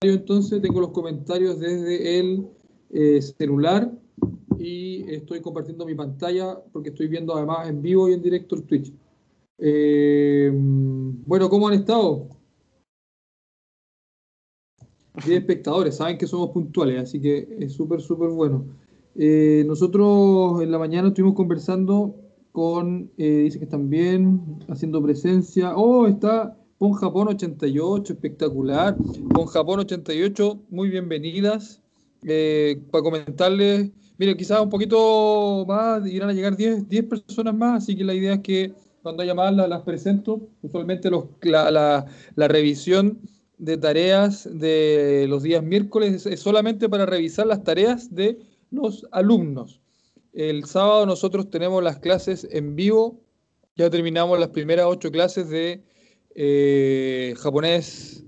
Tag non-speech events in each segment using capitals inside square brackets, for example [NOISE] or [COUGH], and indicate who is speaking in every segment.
Speaker 1: entonces, tengo los comentarios desde el eh, celular y estoy compartiendo mi pantalla porque estoy viendo además en vivo y en directo el Twitch. Eh, bueno, ¿cómo han estado? Diez espectadores, saben que somos puntuales, así que es súper, súper bueno. Eh, nosotros en la mañana estuvimos conversando con, dice que están bien, haciendo presencia. Oh, está Pon Japón 88, espectacular. Pon Japón 88, muy bienvenidas. Eh, para comentarles, miren, quizás un poquito más, irán a llegar 10, personas más, así que la idea es que cuando haya más las, presento. Usualmente los, la, revisión de tareas de los días miércoles es solamente para revisar las tareas de los alumnos. El sábado nosotros tenemos las clases en vivo, ya terminamos las primeras ocho clases de eh, japonés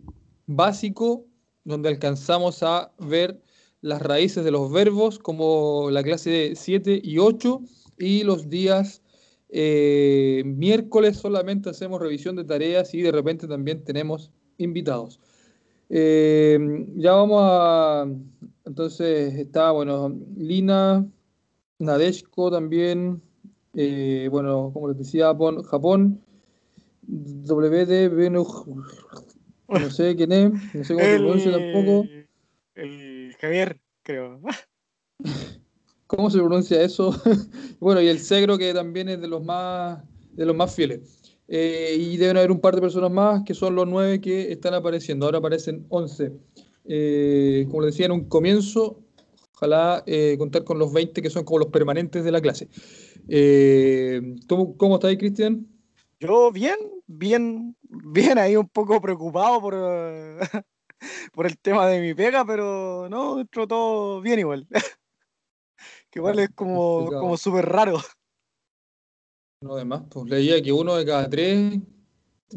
Speaker 1: básico, donde alcanzamos a ver las raíces de los verbos, como la clase de 7 y 8, y los días eh, miércoles solamente hacemos revisión de tareas y de repente también tenemos invitados. Eh, ya vamos a. Entonces está, bueno, Lina, Nadeshko también. bueno, como les decía, Japón. WD no sé quién es, no sé cómo se pronuncia tampoco.
Speaker 2: El Javier, creo. [LAUGHS]
Speaker 1: ¿Cómo se pronuncia eso? [LAUGHS] bueno, y el Segro, que también es de los más, de los más fieles. Eh, y deben haber un par de personas más, que son los nueve que están apareciendo. Ahora aparecen once. Eh, como les decía en un comienzo, ojalá eh, contar con los 20 que son como los permanentes de la clase. ¿cómo, ¿Cómo estáis, Cristian?
Speaker 2: Yo bien, bien, bien ahí un poco preocupado por, [LAUGHS] por el tema de mi pega, pero no, entró todo bien igual. [LAUGHS] que igual es como, como súper raro.
Speaker 1: No, además, pues leía que uno de cada tres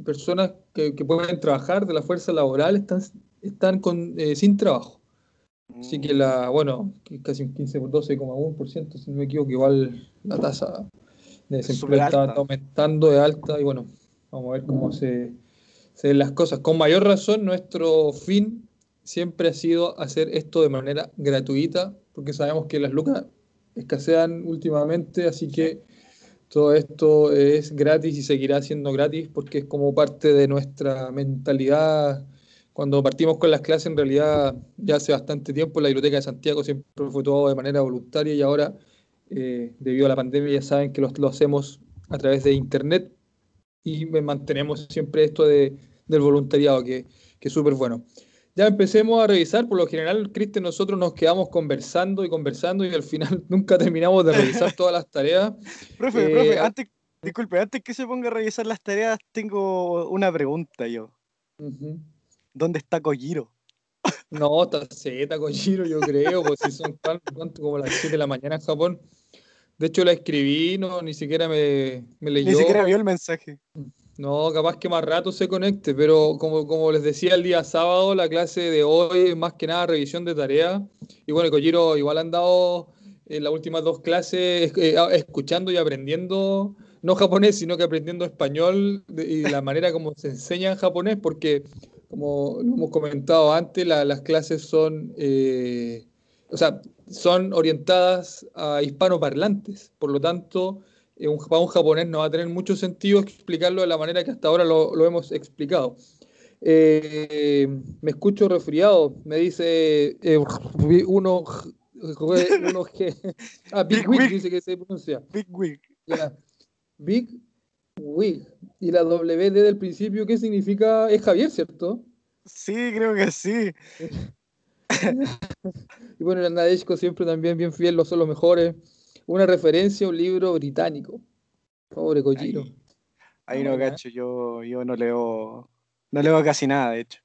Speaker 1: personas que, pueden trabajar de la fuerza laboral están, están con, eh, sin trabajo. Así que la, bueno, casi un 15, 12,1%, si no me equivoco, igual la tasa de desempleo está, aumentando de alta y bueno, vamos a ver cómo se, ven las cosas. Con mayor razón, nuestro fin siempre ha sido hacer esto de manera gratuita, porque sabemos que las lucas escasean últimamente, así que todo esto es gratis y seguirá siendo gratis porque es como parte de nuestra mentalidad. Cuando partimos con las clases, en realidad ya hace bastante tiempo la Biblioteca de Santiago siempre fue todo de manera voluntaria y ahora eh, debido a la pandemia ya saben que lo, hacemos a través de internet y mantenemos siempre esto de, del voluntariado, que, que es súper bueno. Ya empecemos a revisar, por lo general, Cristian, nosotros nos quedamos conversando y conversando y al final [LAUGHS] nunca terminamos de revisar todas las tareas. [LAUGHS]
Speaker 2: profe, profe, eh, antes, disculpe, antes que se ponga a revisar las tareas, tengo una pregunta yo. ¿Dónde está Kojiro?
Speaker 1: No, está Z, Kojiro, yo creo, pues si son tanto como las 7 de la mañana en Japón. De hecho, la escribí, no, ni siquiera me, me leyó.
Speaker 2: Ni siquiera vio el mensaje.
Speaker 1: No, capaz que más rato se conecte, pero como, como les decía el día sábado, la clase de hoy es más que nada revisión de tareas. Y bueno, Kojiro igual han dado en las últimas dos clases eh, escuchando y aprendiendo, no japonés, sino que aprendiendo español y la manera como se enseña en japonés, porque como lo hemos comentado antes, las clases son... Eh, o sea, son orientadas a hispanoparlantes, por lo tanto, eh, un, para un japonés no va a tener mucho sentido explicarlo de la manera que hasta ahora lo, hemos explicado. Eh, me escucho resfriado, me dice eh, uno, [LAUGHS] uno G. Ah, Big, Wig, dice que se pronuncia.
Speaker 2: Big Wig.
Speaker 1: Big Wig. Y la WD del principio, ¿qué significa? Es Javier, ¿cierto?
Speaker 2: Sí, creo que sí. [LAUGHS] [LAUGHS]
Speaker 1: y bueno, el Nadeshko siempre también bien fiel, los son los mejores. Una referencia a un libro británico. Pobre Kojiro.
Speaker 2: Ahí, no, cacho, yo, yo no leo no leo casi nada, de hecho.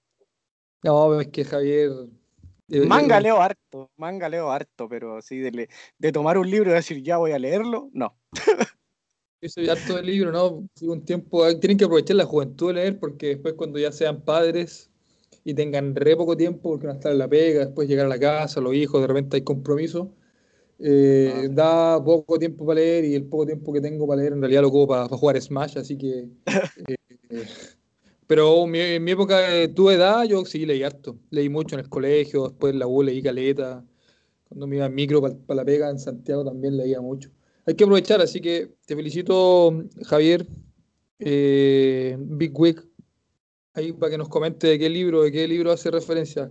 Speaker 1: No, es que Javier.
Speaker 2: Manga leo harto, manga leo harto, pero así de, de tomar un libro y decir ya voy a leerlo, no. [LAUGHS]
Speaker 1: Yo soy harto de libro, ¿no? Un tiempo, tienen que aprovechar la juventud de leer porque después cuando ya sean padres y tengan re poco tiempo porque van a estar en la pega, después llegar a la casa, los hijos, de repente hay compromiso. Eh, ah. Da poco tiempo para leer y el poco tiempo que tengo para leer en realidad lo ocupo para, jugar Smash, así que [LAUGHS] eh, Pero en mi época de tu edad, yo sí leí harto. Leí mucho en el colegio, después en la U leí caleta. Cuando me iba en micro para la pega en Santiago también leía mucho. Hay que aprovechar, así que te felicito, Javier. Eh, Big Week, ahí para que nos comente de qué libro, de qué libro hace referencia.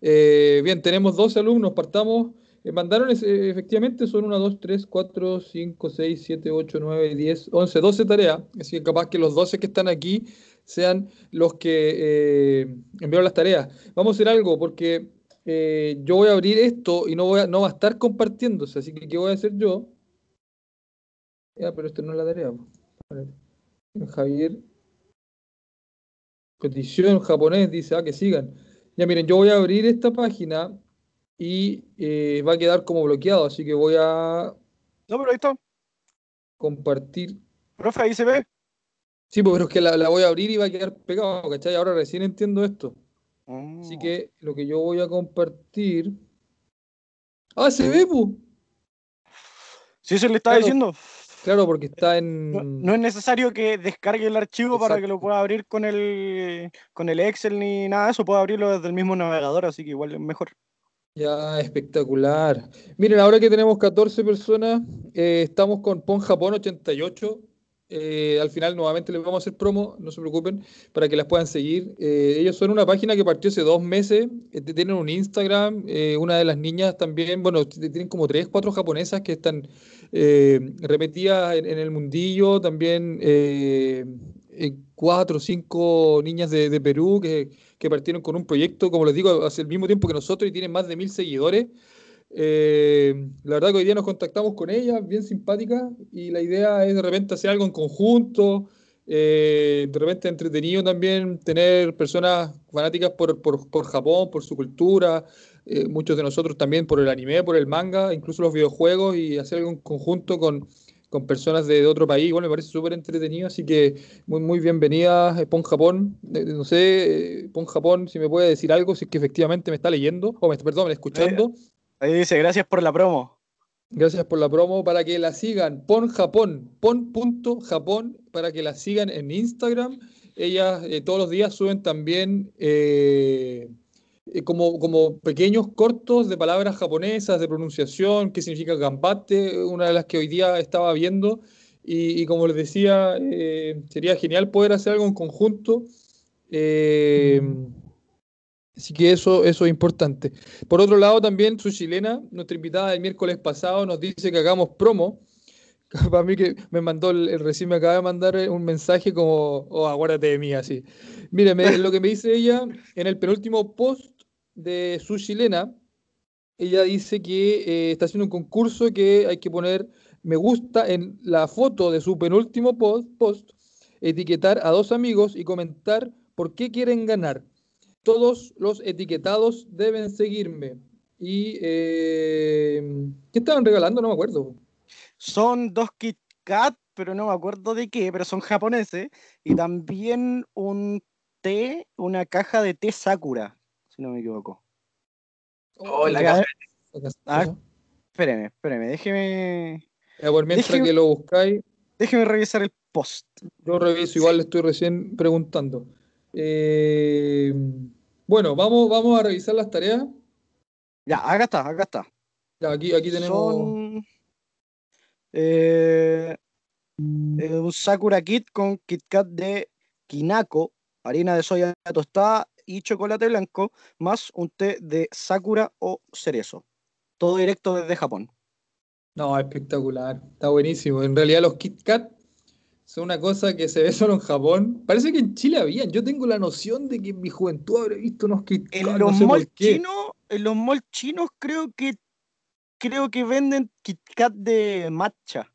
Speaker 1: Eh, bien, tenemos dos alumnos, partamos. Eh, mandaron, efectivamente, son 1, 2, 3, 4, 5, 6, 7, 8, 9, 10, 11, 12 tareas. Así que capaz que los 12 que están aquí sean los que enviaron las tareas. Vamos a hacer algo, porque yo voy a abrir esto y no, voy a, no va a estar compartiéndose. Así que, ¿qué voy a hacer yo? Ya, pero esto no es la tarea. Javier Petición japonés dice, ah, que sigan. Ya miren, yo voy a abrir esta página y eh, va a quedar como bloqueado, así que voy a...
Speaker 2: No, pero ahí está.
Speaker 1: Compartir.
Speaker 2: Profe, ahí se ve.
Speaker 1: Sí, pues, pero es que la, voy a abrir y va a quedar pegado, ¿cachai? Ahora recién entiendo esto. Así oh. que lo que yo voy a compartir... Ah, se ve, pues.
Speaker 2: Sí, se le está diciendo.
Speaker 1: Claro, porque está en.
Speaker 2: No, es necesario que descargue el archivo para que lo pueda abrir con el, con el Excel ni nada de eso. Puedo abrirlo desde el mismo navegador, así que igual es mejor.
Speaker 1: Ya, espectacular. Miren, ahora que tenemos 14 personas, eh, estamos con Pon Japón 88. Eh, al final nuevamente les vamos a hacer promo, no se preocupen, para que las puedan seguir. Eh, ellos son una página que partió hace dos meses, tienen un Instagram, una de las niñas también, bueno, tienen como tres, cuatro japonesas que están eh, repetía en, el mundillo también eh, cuatro o cinco niñas de, Perú que, partieron con un proyecto, como les digo, hace el mismo tiempo que nosotros y tienen más de mil seguidores. Eh, la verdad que hoy día nos contactamos con ellas, bien simpáticas, y la idea es de repente hacer algo en conjunto, de repente entretenido también tener personas fanáticas por, por, por Japón, por su cultura, eh, muchos de nosotros también por el anime, por el manga, incluso los videojuegos y hacer algo en conjunto con, con personas de, otro país. Bueno, me parece súper entretenido, así que muy, muy bienvenida, eh, Pon Japón. Eh, no sé, Pon Japón, si me puede decir algo, si es que efectivamente me está leyendo, o me, perdón, escuchando.
Speaker 2: Ahí dice, gracias por la promo.
Speaker 1: Gracias por la promo, para que la sigan, Pon Japón, pon.japón, para que la sigan en Instagram. Ellas todos los días suben también... Eh, como, como pequeños cortos de palabras japonesas, de pronunciación, qué significa gambate, una de las que hoy día estaba viendo. Y, como les decía, eh, sería genial poder hacer algo en conjunto. Eh, así que eso, eso es importante. Por otro lado, también su chilena, nuestra invitada del miércoles pasado, nos dice que hagamos promo. [LAUGHS] Para mí que me mandó, el, recién me acaba de mandar un mensaje como, oh, aguárdate de mí, así. Mire, lo que me dice ella en el penúltimo post de su chilena, ella dice que eh, está haciendo un concurso que hay que poner me gusta en la foto de su penúltimo post, etiquetar a dos amigos y comentar por qué quieren ganar. Todos los etiquetados deben seguirme. ¿Y eh, qué estaban regalando? No me acuerdo.
Speaker 2: Son dos Kit Kat, pero no me acuerdo de qué, pero son japoneses. Y también un té, una caja de té Sakura si no me equivoco.
Speaker 1: Oh, la caja.
Speaker 2: Ah, espéreme, espéreme, déjeme.
Speaker 1: mientras que lo buscáis.
Speaker 2: Déjeme revisar el post.
Speaker 1: Yo reviso, igual le estoy recién preguntando. Eh, bueno, vamos, vamos a revisar las tareas.
Speaker 2: Ya, acá está, acá está.
Speaker 1: Ya, aquí, aquí tenemos.
Speaker 2: Eh, eh, un Sakura Kit con Kit Kat de Kinako, harina de soya tostada y chocolate blanco, más un té de sakura o cerezo. Todo directo desde Japón.
Speaker 1: No, espectacular. Está buenísimo. En realidad los Kit Kat son una cosa que se ve solo en Japón. Parece que en Chile habían. Yo tengo la noción de que en mi juventud habré visto unos Kit
Speaker 2: Kat. En los malls chinos, en los malls chinos creo que creo que venden Kit Kat de matcha.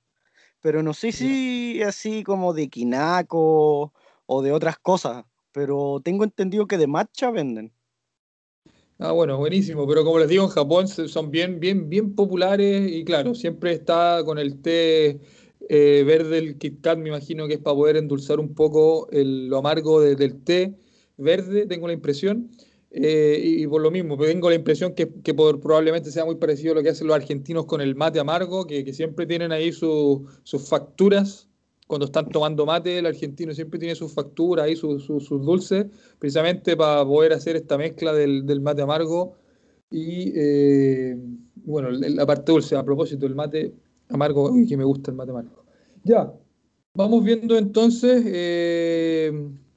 Speaker 2: Pero no sé si así como de Kinako o de otras cosas pero tengo entendido que de matcha venden.
Speaker 1: Ah, bueno, buenísimo, pero como les digo, en Japón son bien, bien, bien populares y claro, siempre está con el té eh, verde, el Kit Kat, me imagino que es para poder endulzar un poco lo amargo del té verde, tengo la impresión. Eh, y, por lo mismo, tengo la impresión que, probablemente sea muy parecido a lo que hacen los argentinos con el mate amargo, que, siempre tienen ahí sus facturas cuando están tomando mate, el argentino siempre tiene sus facturas y sus, dulces, precisamente para poder hacer esta mezcla del, mate amargo y, eh, bueno, la parte dulce, a propósito, del mate amargo, uy, que me gusta el mate amargo. Ya, vamos viendo entonces, eh,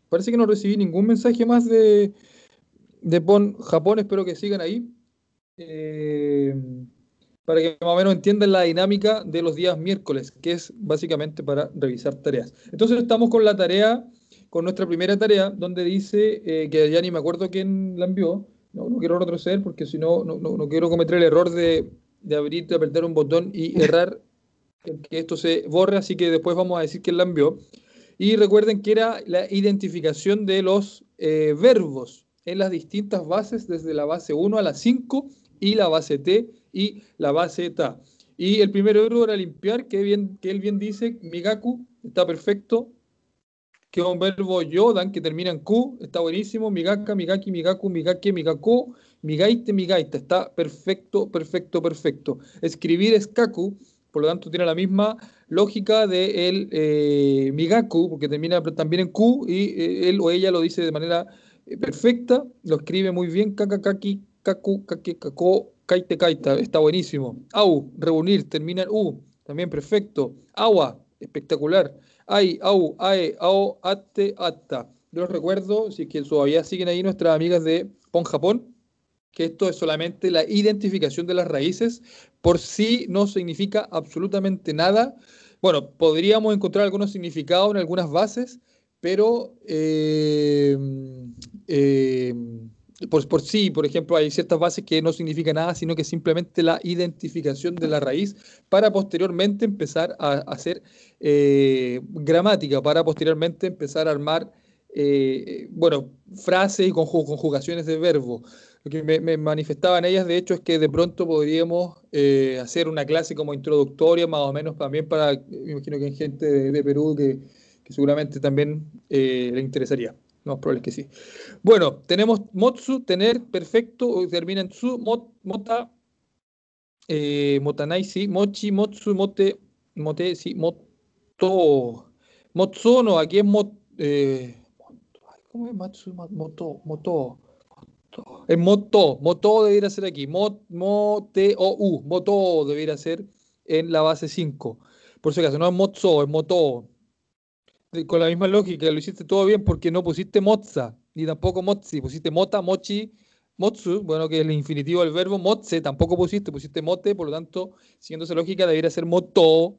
Speaker 1: parece que no recibí ningún mensaje más de, de Japón, espero que sigan ahí. Eh, para que más o menos entiendan la dinámica de los días miércoles, que es básicamente para revisar tareas. Entonces estamos con la tarea, con nuestra primera tarea, donde dice, eh, que ya ni me acuerdo quién la envió, no, no quiero retroceder porque si no, no, quiero cometer el error de, de abrir, de apretar un botón y [LAUGHS] errar que esto se borre, así que después vamos a decir quién la envió. Y recuerden que era la identificación de los eh, verbos en las distintas bases, desde la base 1 a la 5 y la base T y la base Ta. Y el primer verbo era limpiar, que, bien, que él bien dice, migaku, está perfecto. Que es un verbo yodan, que termina en Q, está buenísimo. Migaka, migaki, migaku, migake, migaku, migaite, migaita. Está perfecto, perfecto, perfecto. Escribir es kaku, por lo tanto tiene la misma lógica de el eh, migaku, porque termina también en Q y eh, él o ella lo dice de manera eh, perfecta, lo escribe muy bien, kakakaki, kaku, kake, kako, kaite, kaita, está buenísimo. Au, reunir, termina en U, también perfecto. Agua, espectacular. Ay, au, ae, ao, ate, atta. Yo los recuerdo, si es que todavía siguen ahí nuestras amigas de Pon Japón, que esto es solamente la identificación de las raíces, por sí no significa absolutamente nada. Bueno, podríamos encontrar algunos significados en algunas bases, pero eh, eh, por, sí, por ejemplo, hay ciertas bases que no significan nada, sino que simplemente la identificación de la raíz para posteriormente empezar a, hacer eh, gramática, para posteriormente empezar a armar, eh, bueno, frases y conjugaciones de verbo. Lo que me, manifestaban ellas, de hecho, es que de pronto podríamos eh, hacer una clase como introductoria, más o menos también para, me imagino que hay gente de, Perú que, que, seguramente también le interesaría. No, probable que sí. Bueno, tenemos motsu, tener, perfecto, termina en su, mota, eh, motanai, mochi, motsu, mote, mote, sí, moto, motsono, aquí es mot, eh, ¿cómo es matsu, moto, moto? Es moto, moto debería ser aquí, mot, mote, o, u, moto debería ser en la base 5. Por si acaso, no es motso, es moto con la misma lógica, lo hiciste todo bien porque no pusiste mozza, ni tampoco mozzi, pusiste mota, mochi, motsu, bueno, que es el infinitivo del verbo, motse, tampoco pusiste, pusiste mote, por lo tanto, siguiendo esa lógica, debería ser moto,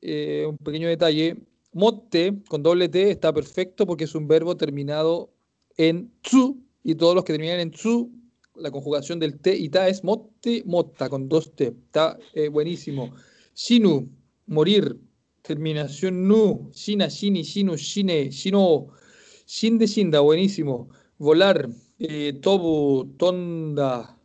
Speaker 1: eh, un pequeño detalle. Mote, con doble T, está perfecto porque es un verbo terminado en tsu, y todos los que terminan en tsu, la conjugación del T y ta es mote, mota, con dos T. Está eh, buenísimo. Shinu, morir, Terminación nu. Shina, shini, shinu, shine, shino. Shin de shinda, buenísimo. Volar. Eh, tobu, tonda.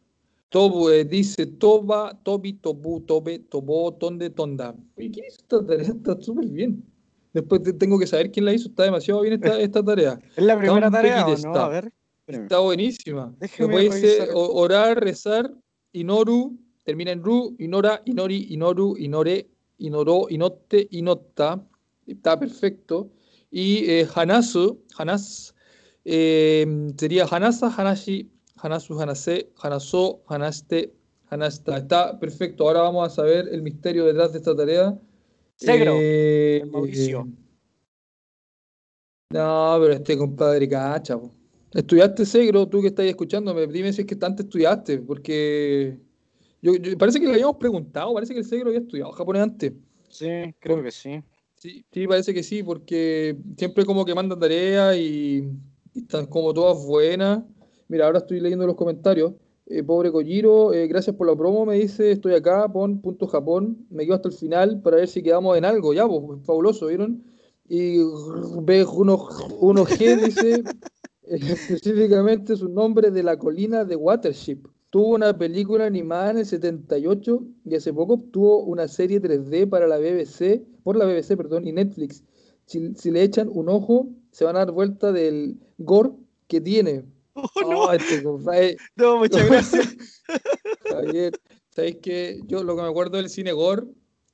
Speaker 1: Tobu, eh, dice toba, tobi, tobu, tobe, tobo, tonde, tonda. ¿quién hizo esta tarea? Está súper bien. Después tengo que saber quién la hizo. Está demasiado bien esta, [LAUGHS] esta tarea.
Speaker 2: ¿Es la primera tarea o no? A ver.
Speaker 1: Está buenísima. Después dice orar, rezar, inoru, termina en ru, inora, inori, inoru, inore, Inoro, Inote, Inota, está perfecto. Y eh, Hanasu, Hanas, eh, sería Hanasa, Hanashi, Hanasu, Hanase, Hanaso, Hanaste, Hanasta. Está perfecto. Ahora vamos a saber el misterio detrás de esta tarea.
Speaker 2: Segro, eh, Mauricio.
Speaker 1: no, pero este compadre cacha. ¿Estudiaste Segro? Tú que estás escuchándome, dime si es que tanto estudiaste, porque yo, parece que le habíamos preguntado, parece que el Segro había estudiado japonés antes.
Speaker 2: Sí, creo que sí.
Speaker 1: Sí, sí, parece que sí, porque siempre como que mandan tareas y, están como todas buenas. Mira, ahora estoy leyendo los comentarios. Eh, pobre Kojiro, eh, gracias por la promo, me dice, estoy acá, pon punto Japón, me quedo hasta el final para ver si quedamos en algo, ya, pues, fabuloso, ¿vieron? Y B1G dice, [LAUGHS] específicamente su nombre de la colina de Watership. Tuvo una película animada en el 78 y hace poco obtuvo una serie 3D para la BBC, por la BBC, perdón, y Netflix. Si, le echan un ojo, se van a dar vuelta del gore que tiene.
Speaker 2: Oh, no. Este, [LAUGHS] no, muchas gracias. [LAUGHS]
Speaker 1: Javier, ¿sabéis que yo lo que me acuerdo del cine gore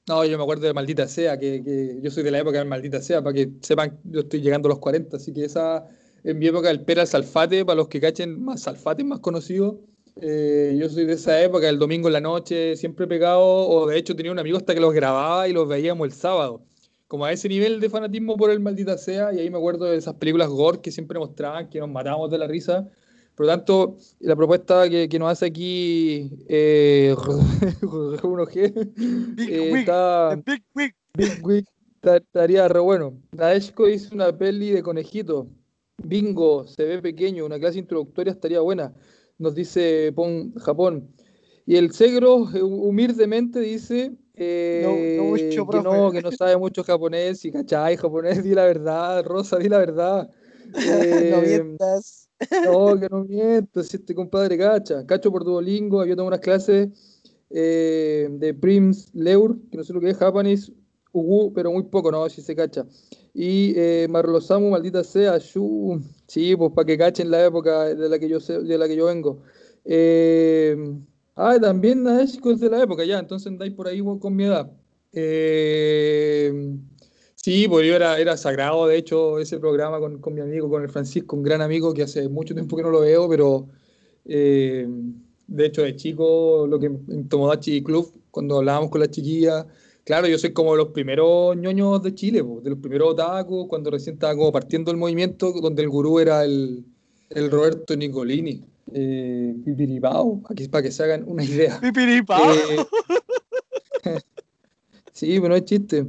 Speaker 1: No, yo me acuerdo de Maldita Sea, que, que yo soy de la época de Maldita Sea, para que sepan, yo estoy llegando a los 40, así que esa, en mi época, el Pera Salfate, para los que cachen más Salfate, más conocido, eh, yo soy de esa época, el domingo en la noche, siempre pegado, o de hecho tenía un amigo hasta que los grababa y los veíamos el sábado. Como a ese nivel de fanatismo por el maldita sea, y ahí me acuerdo de esas películas gore que siempre mostraban, que nos matábamos de la risa. Por lo tanto, la propuesta que, que nos hace aquí eh, G
Speaker 2: Big
Speaker 1: eh,
Speaker 2: Wig,
Speaker 1: está,
Speaker 2: Big Wig.
Speaker 1: Big está- estaría re bueno. Daeshko hizo una peli de conejito. Bingo, se ve pequeño, una clase introductoria estaría buena, nos dice Pon Japón. Y el Segro eh, humildemente dice eh,
Speaker 2: No- no mucho,
Speaker 1: que no, que no sabe mucho japonés, y cachai, japonés, di la verdad, Rosa, di la verdad. [LAUGHS]
Speaker 2: no
Speaker 1: Eh,
Speaker 2: mientas.
Speaker 1: no, que no miento, si este compadre cacha. Cacho por Duolingo, yo tengo unas clases eh, de Prims Leur, que no sé lo que es, Japanese, Ugu, pero muy poco, no, si se cacha. Y eh, Marlosamu, maldita sea, Shu, sí, pues para que cachen la época de la que yo sé, de la que yo vengo. Eh, ah, también Naeshiko es de la época, ya, entonces andáis por ahí con mi edad. Eh, Sí, pues yo era, era sagrado, de hecho, ese programa con, con mi amigo, con el Francisco, un gran amigo que hace mucho tiempo que no lo veo, pero eh, de hecho de chico, lo que en Tomodachi Club, cuando hablábamos con las chiquillas, claro, yo soy como de los primeros ñoños de Chile, de los primeros otakus, cuando recién estaba como partiendo el movimiento, donde el gurú era el, el Roberto Nicolini, eh, Pipiripao, aquí para que se hagan una idea. [LAUGHS]
Speaker 2: Pipiripao.
Speaker 1: Eh, [LAUGHS] Sí, pero no es chiste.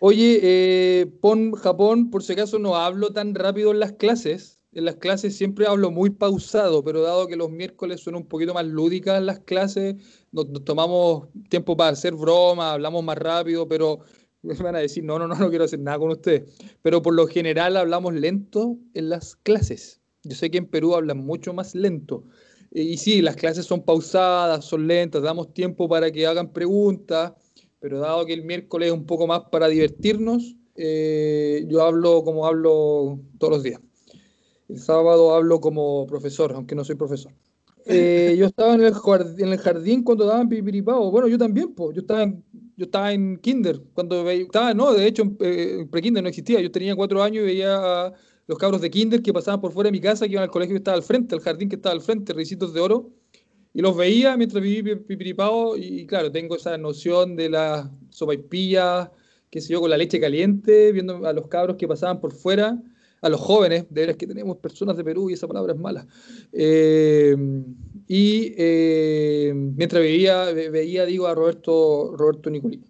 Speaker 1: Oye, eh, pon Japón, por si acaso no hablo tan rápido en las clases. En las clases siempre hablo muy pausado, pero dado que los miércoles son un poquito más lúdicas las clases, nos, tomamos tiempo para hacer bromas, hablamos más rápido, pero [LAUGHS] me van a decir, no, no, no, no quiero hacer nada con ustedes. Pero por lo general hablamos lento en las clases. Yo sé que en Perú hablan mucho más lento. Eh, Y sí, las clases son pausadas, son lentas, damos tiempo para que hagan preguntas pero dado que el miércoles es un poco más para divertirnos, eh, yo hablo como hablo todos los días. El sábado hablo como profesor, aunque no soy profesor. Eh, yo estaba en el, jardín, en el jardín cuando daban pipiripao. Bueno, yo también, pues. Yo estaba en, yo estaba en kinder. Cuando veía, estaba, no, de hecho, eh, pre-kinder no existía. Yo tenía cuatro años y veía a los cabros de kinder que pasaban por fuera de mi casa, que iban al colegio que estaba al frente, al jardín que estaba al frente, Ricitos de Oro y los veía mientras viví pipiripao y, claro, tengo esa noción de las sopaipillas, qué sé yo, con la leche caliente, viendo a los cabros que pasaban por fuera, a los jóvenes, de veras que tenemos personas de Perú y esa palabra es mala. Eh, y eh, mientras veía, ve- veía, digo, a Roberto, Roberto Nicolini.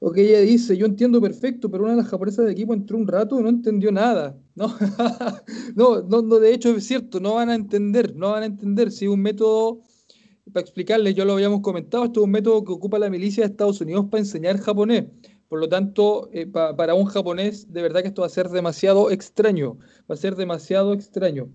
Speaker 1: Ok, ella dice, yo entiendo perfecto, pero una de las japonesas de equipo entró un rato y no entendió nada. [LAUGHS] No, no, no, de hecho es cierto, no van a entender, no van a entender. Si un método, para explicarles, yo lo habíamos comentado, esto es un método que ocupa la milicia de Estados Unidos para enseñar japonés. Por lo tanto, eh, pa- para un japonés, de verdad que esto va a ser demasiado extraño, va a ser demasiado extraño.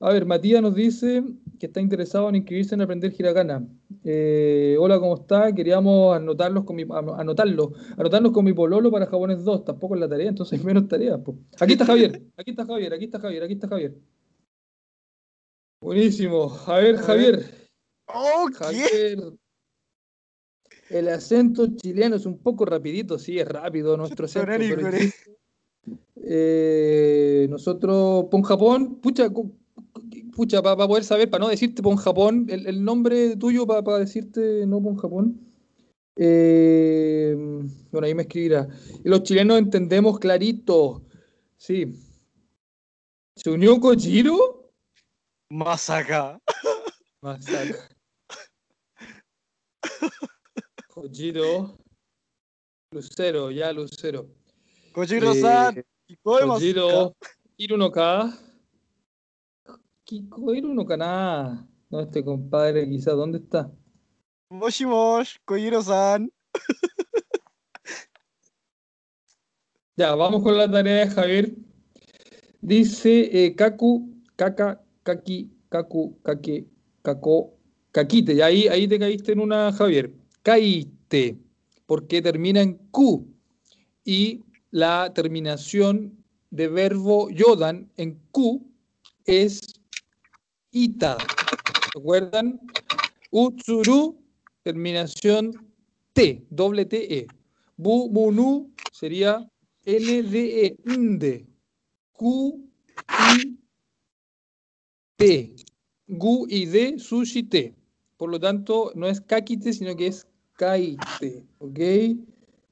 Speaker 1: A ver, Matías nos dice que está interesado en inscribirse en aprender hiragana. Eh, hola, ¿cómo está? Queríamos anotarlos con mi, ano- anotarlo, anotarnos con mi pololo para japonés 2. Tampoco es la tarea, entonces hay menos tareas. po. Aquí está Javier, aquí está Javier, aquí está Javier, aquí está Javier. Buenísimo. A ver. Javier.
Speaker 2: Oh.
Speaker 1: Javier. El acento chileno es un poco rapidito, sí, es rápido nuestro acento. Pero eh, nosotros, pon Japón, pucha, pucha, para poder saber, para no decirte pon Japón, el, el nombre tuyo para decirte no pon Japón. Eh, bueno, ahí me escribirá. Los chilenos entendemos clarito. Sí. ¿Se unió Kojiro?
Speaker 2: Masaka.
Speaker 1: Masaka. [LAUGHS] Kojiro. Lucero, ya Lucero.
Speaker 2: Kojiro-san.
Speaker 1: Eh, Kojiro,
Speaker 2: ka?
Speaker 1: Iru no ka. Kiko Iru no ka na. No, este compadre, quizá, ¿dónde está?
Speaker 2: Moshi mosh, Kojiro-san.
Speaker 1: Ya, vamos con la tarea de Javier. Dice eh, Kaku, Kaka, Kaki, Kaku, Kake, Kako, Kakite. Y ahí, ahí te caíste en una, Javier. Caíste, porque termina en Q. Y la terminación de verbo yodan en Q es ita. ¿Recuerdan? Utsuru, terminación T, doble T, E. Bu, mu, nu sería N, D, E, nde. Q, I, T. Gu y D, sushi, T. Por lo tanto, no es kakite, sino que es kaite. ¿Ok?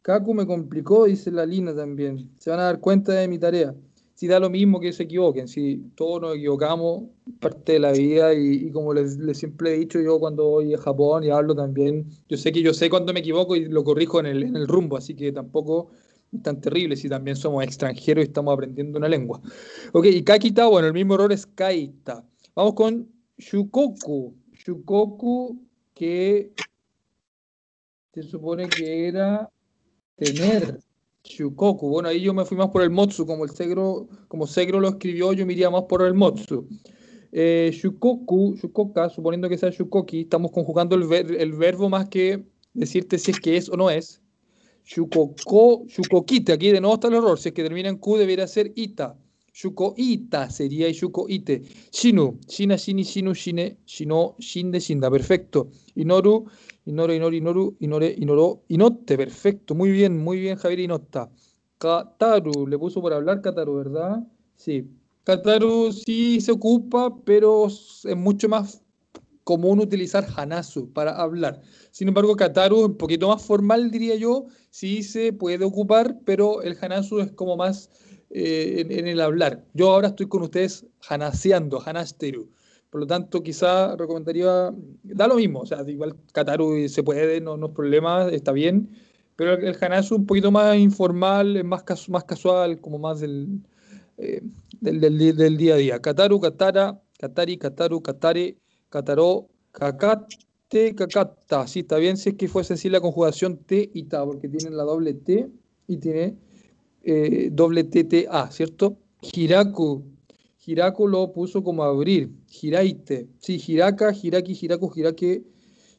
Speaker 1: Kaku me complicó, dice la Lina también. Se van a dar cuenta de mi tarea. Si da lo mismo que se equivoquen, si todos nos equivocamos, parte de la vida y, como les, siempre he dicho yo cuando voy a Japón y hablo también, yo sé que yo sé cuando me equivoco y lo corrijo en el, en el rumbo, así que tampoco tan terrible si también somos extranjeros y estamos aprendiendo una lengua. Ok, y kakita, bueno, el mismo error es kaita. Vamos con shukoku. Shukoku que se supone que era tener. Shukoku. Bueno, ahí yo me fui más por el Motsu, como el Segro, como Segro lo escribió, yo me más por el Motsu. Eh, shukoku, Shukoka, suponiendo que sea Shukoki, estamos conjugando el, el, verbo más que decirte si es que es o no es. Shukoko, Shukokite, aquí de nuevo está el error, si es que termina en Q debería ser Ita. Shukoita sería Shukoite. Shinu, Shina, Shini, Shinu, Shine, Shino, Shinde, Shinda, perfecto. Inoru, Inoru, Inoru, Inoru, Inore, Inoro, Inote, perfecto. Muy bien, muy bien, Javier Inota. Kataru, le puso por hablar Kataru, ¿verdad? Sí. Kataru sí se ocupa, pero es mucho más común utilizar Hanasu para hablar. Sin embargo, Kataru un poquito más formal, diría yo. Sí se puede ocupar, pero el Hanasu es como más eh, en, el hablar. Yo ahora estoy con ustedes hanaseando, hanasteru. Por lo tanto, quizá recomendaría, da lo mismo, o sea, igual Kataru se puede, no, no es problema, está bien, pero el, Hanasu un poquito más informal, más, más casual, como más del, eh, del, del, día a día. Kataru, Katara, Katari, Kataru, Katare, Kataro, Kakate, Kakata. Sí, está bien si es que fuese así la conjugación T y Ta, porque tiene la doble T y tiene eh, doble TTA, ¿cierto? Hiraku. Hiraku lo puso como abrir. Hiraite. Sí, Hiraka, Hiraki, Hiraku, Hirake,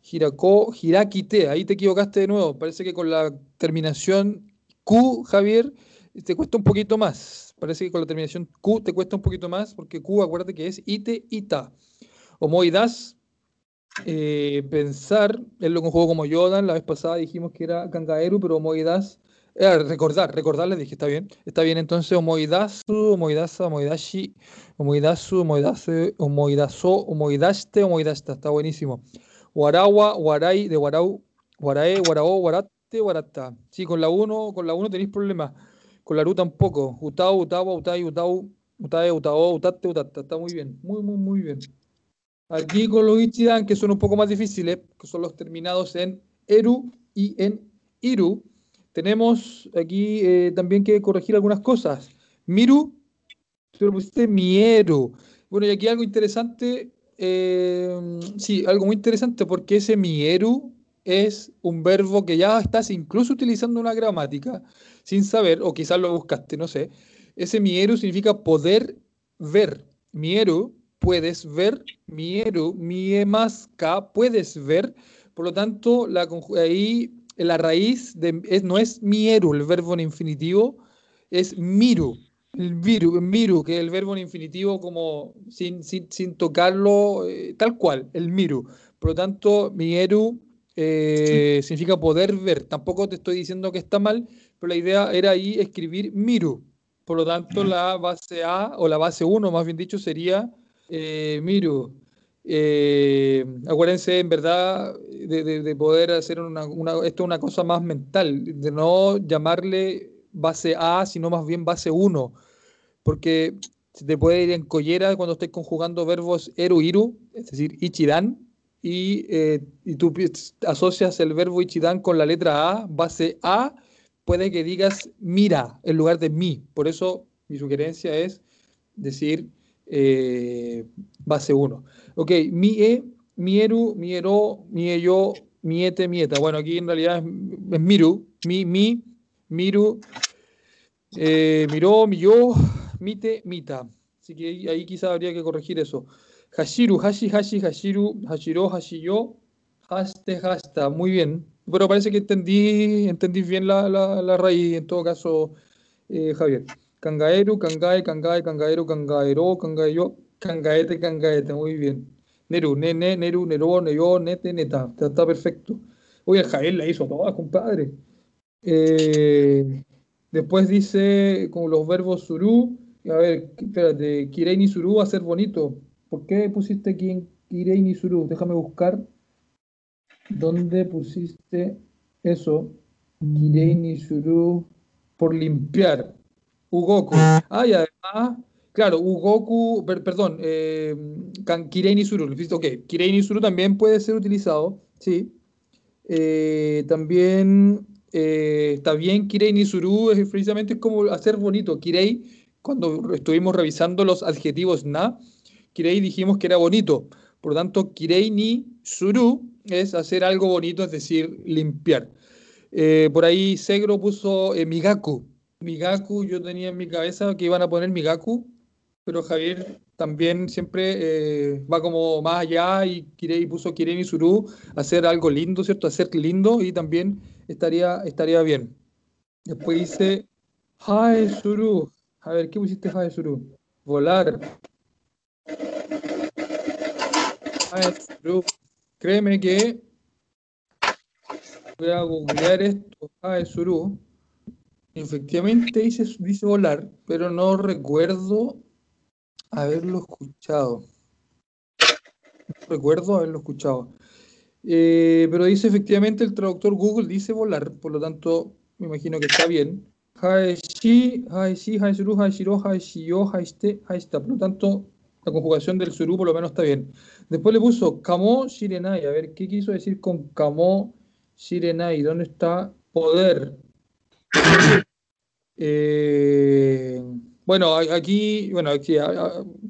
Speaker 1: Hirako, Hirakite. Ahí te equivocaste de nuevo. Parece que con la terminación Q, Javier, te cuesta un poquito más. Parece que con la terminación Q te cuesta un poquito más, porque Q, acuérdate que es ite, ita. Homoidas, eh, pensar, él lo conjugó como Yodan, la vez pasada dijimos que era Kangaeru, pero homoidas eh, recordar, recordar, les dije, está bien. Está bien, entonces, omoidasu, omoidasa, omoidashi, omoidasu, omoidase, omoidaso, omoidaste, omoidasta. Está buenísimo. Guaragua, guaray, de guarau, guarae, guarao, guarate, guarata. Sí, con la 1, con la 1 tenéis problemas. Con la RU tampoco. Utau, utawa, utai, utau, utae, utao, utate, utata. Está muy bien, muy, muy, muy bien. Aquí con los ichidan, que son un poco más difíciles, que son los terminados en eru y en iru tenemos aquí eh, también que corregir algunas cosas. Miru, tú lo pusiste Mieru. Bueno, y aquí algo interesante, eh, sí, algo muy interesante porque ese Mieru es un verbo que ya estás incluso utilizando una gramática sin saber, o quizás lo buscaste, no sé. Ese Mieru significa poder ver. Mieru, puedes ver. Mieru, ka, puedes ver. Por lo tanto, la, ahí la raíz de, es, no es mieru, el verbo en infinitivo, es miru. El miru, miru, que es el verbo en infinitivo como sin, sin, sin tocarlo, eh, tal cual, el miru. Por lo tanto, mieru eh, significa poder ver. Tampoco te estoy diciendo que está mal, pero la idea era ahí escribir miru. Por lo tanto, la base A o la base 1, más bien dicho, sería eh, miru. Eh, acuérdense, en verdad, de, poder hacer una, esto es una cosa más mental, de no llamarle base A, sino más bien base 1, porque se te puede ir en collera cuando estés conjugando verbos eru, iru, es decir, ichidan, y, eh, tú asocias el verbo ichidan con la letra A, base A, puede que digas mira en lugar de mi. Por eso mi sugerencia es decir eh, base 1. Ok, mie, mieru, miero, miello, miete, mieta. Bueno, aquí en realidad es, miru, mi, mi, miru, eh, miró, yo, mite, mita. Así que ahí, ahí quizás habría que corregir eso. Hashiru, hashi, hashi, hashiru, hashiro, hashiyo, haste, hasta. Muy bien. Pero parece que entendí, entendí bien la, la, la raíz, en todo caso, eh, Javier. Kangaeru, kangae, kangae, kangaeru, kangaero, kangayo. Cangaete, cangaete, muy bien. Neru, nene, neru, nero, neyo, nete, neta. Está, perfecto. Oye, Javier la hizo toda, compadre. Eh, después dice, con los verbos suru, a ver, espérate, Kirei ni suru va a ser bonito. ¿Por qué pusiste aquí en Kirei ni suru? Déjame buscar. ¿Dónde pusiste eso? Kirei ni suru por limpiar. Ugoku. Ah, y además, claro, Ugoku, perdón, eh, Kirei ni suru. Ok, Kirei ni suru también puede ser utilizado, sí. Eh, también eh, está bien Kirei Nisuru, es precisamente como hacer bonito. Kirei, cuando estuvimos revisando los adjetivos na, Kirei dijimos que era bonito. Por lo tanto, Kirei ni Suru es hacer algo bonito, es decir, limpiar. Eh, por ahí Segro puso Migaku. Migaku, yo tenía en mi cabeza que iban a poner Migaku, pero Javier también siempre eh, va como más allá y, Kirei, puso Kiren y Suru, hacer algo lindo, ¿cierto? Hacer lindo y también estaría, estaría bien. Después dice Hae Suru. A ver, ¿qué pusiste Hae Suru? Volar. Hae Suru. Créeme que voy a googlear esto, Hae Suru. Efectivamente dice, dice volar, pero no recuerdo haberlo escuchado. recuerdo haberlo escuchado. Eh, pero dice efectivamente el traductor Google dice volar, por lo tanto me imagino que está bien. Haeshi, haeshi, haeshuru, haeshiro, haeshiyo, haeste, haesta. Por lo tanto, la conjugación del suru por lo menos está bien. Después le puso kamo shirenai. A ver, ¿qué quiso decir con kamo shirenai? ¿Dónde está poder? Eh, bueno, aquí, bueno, aquí,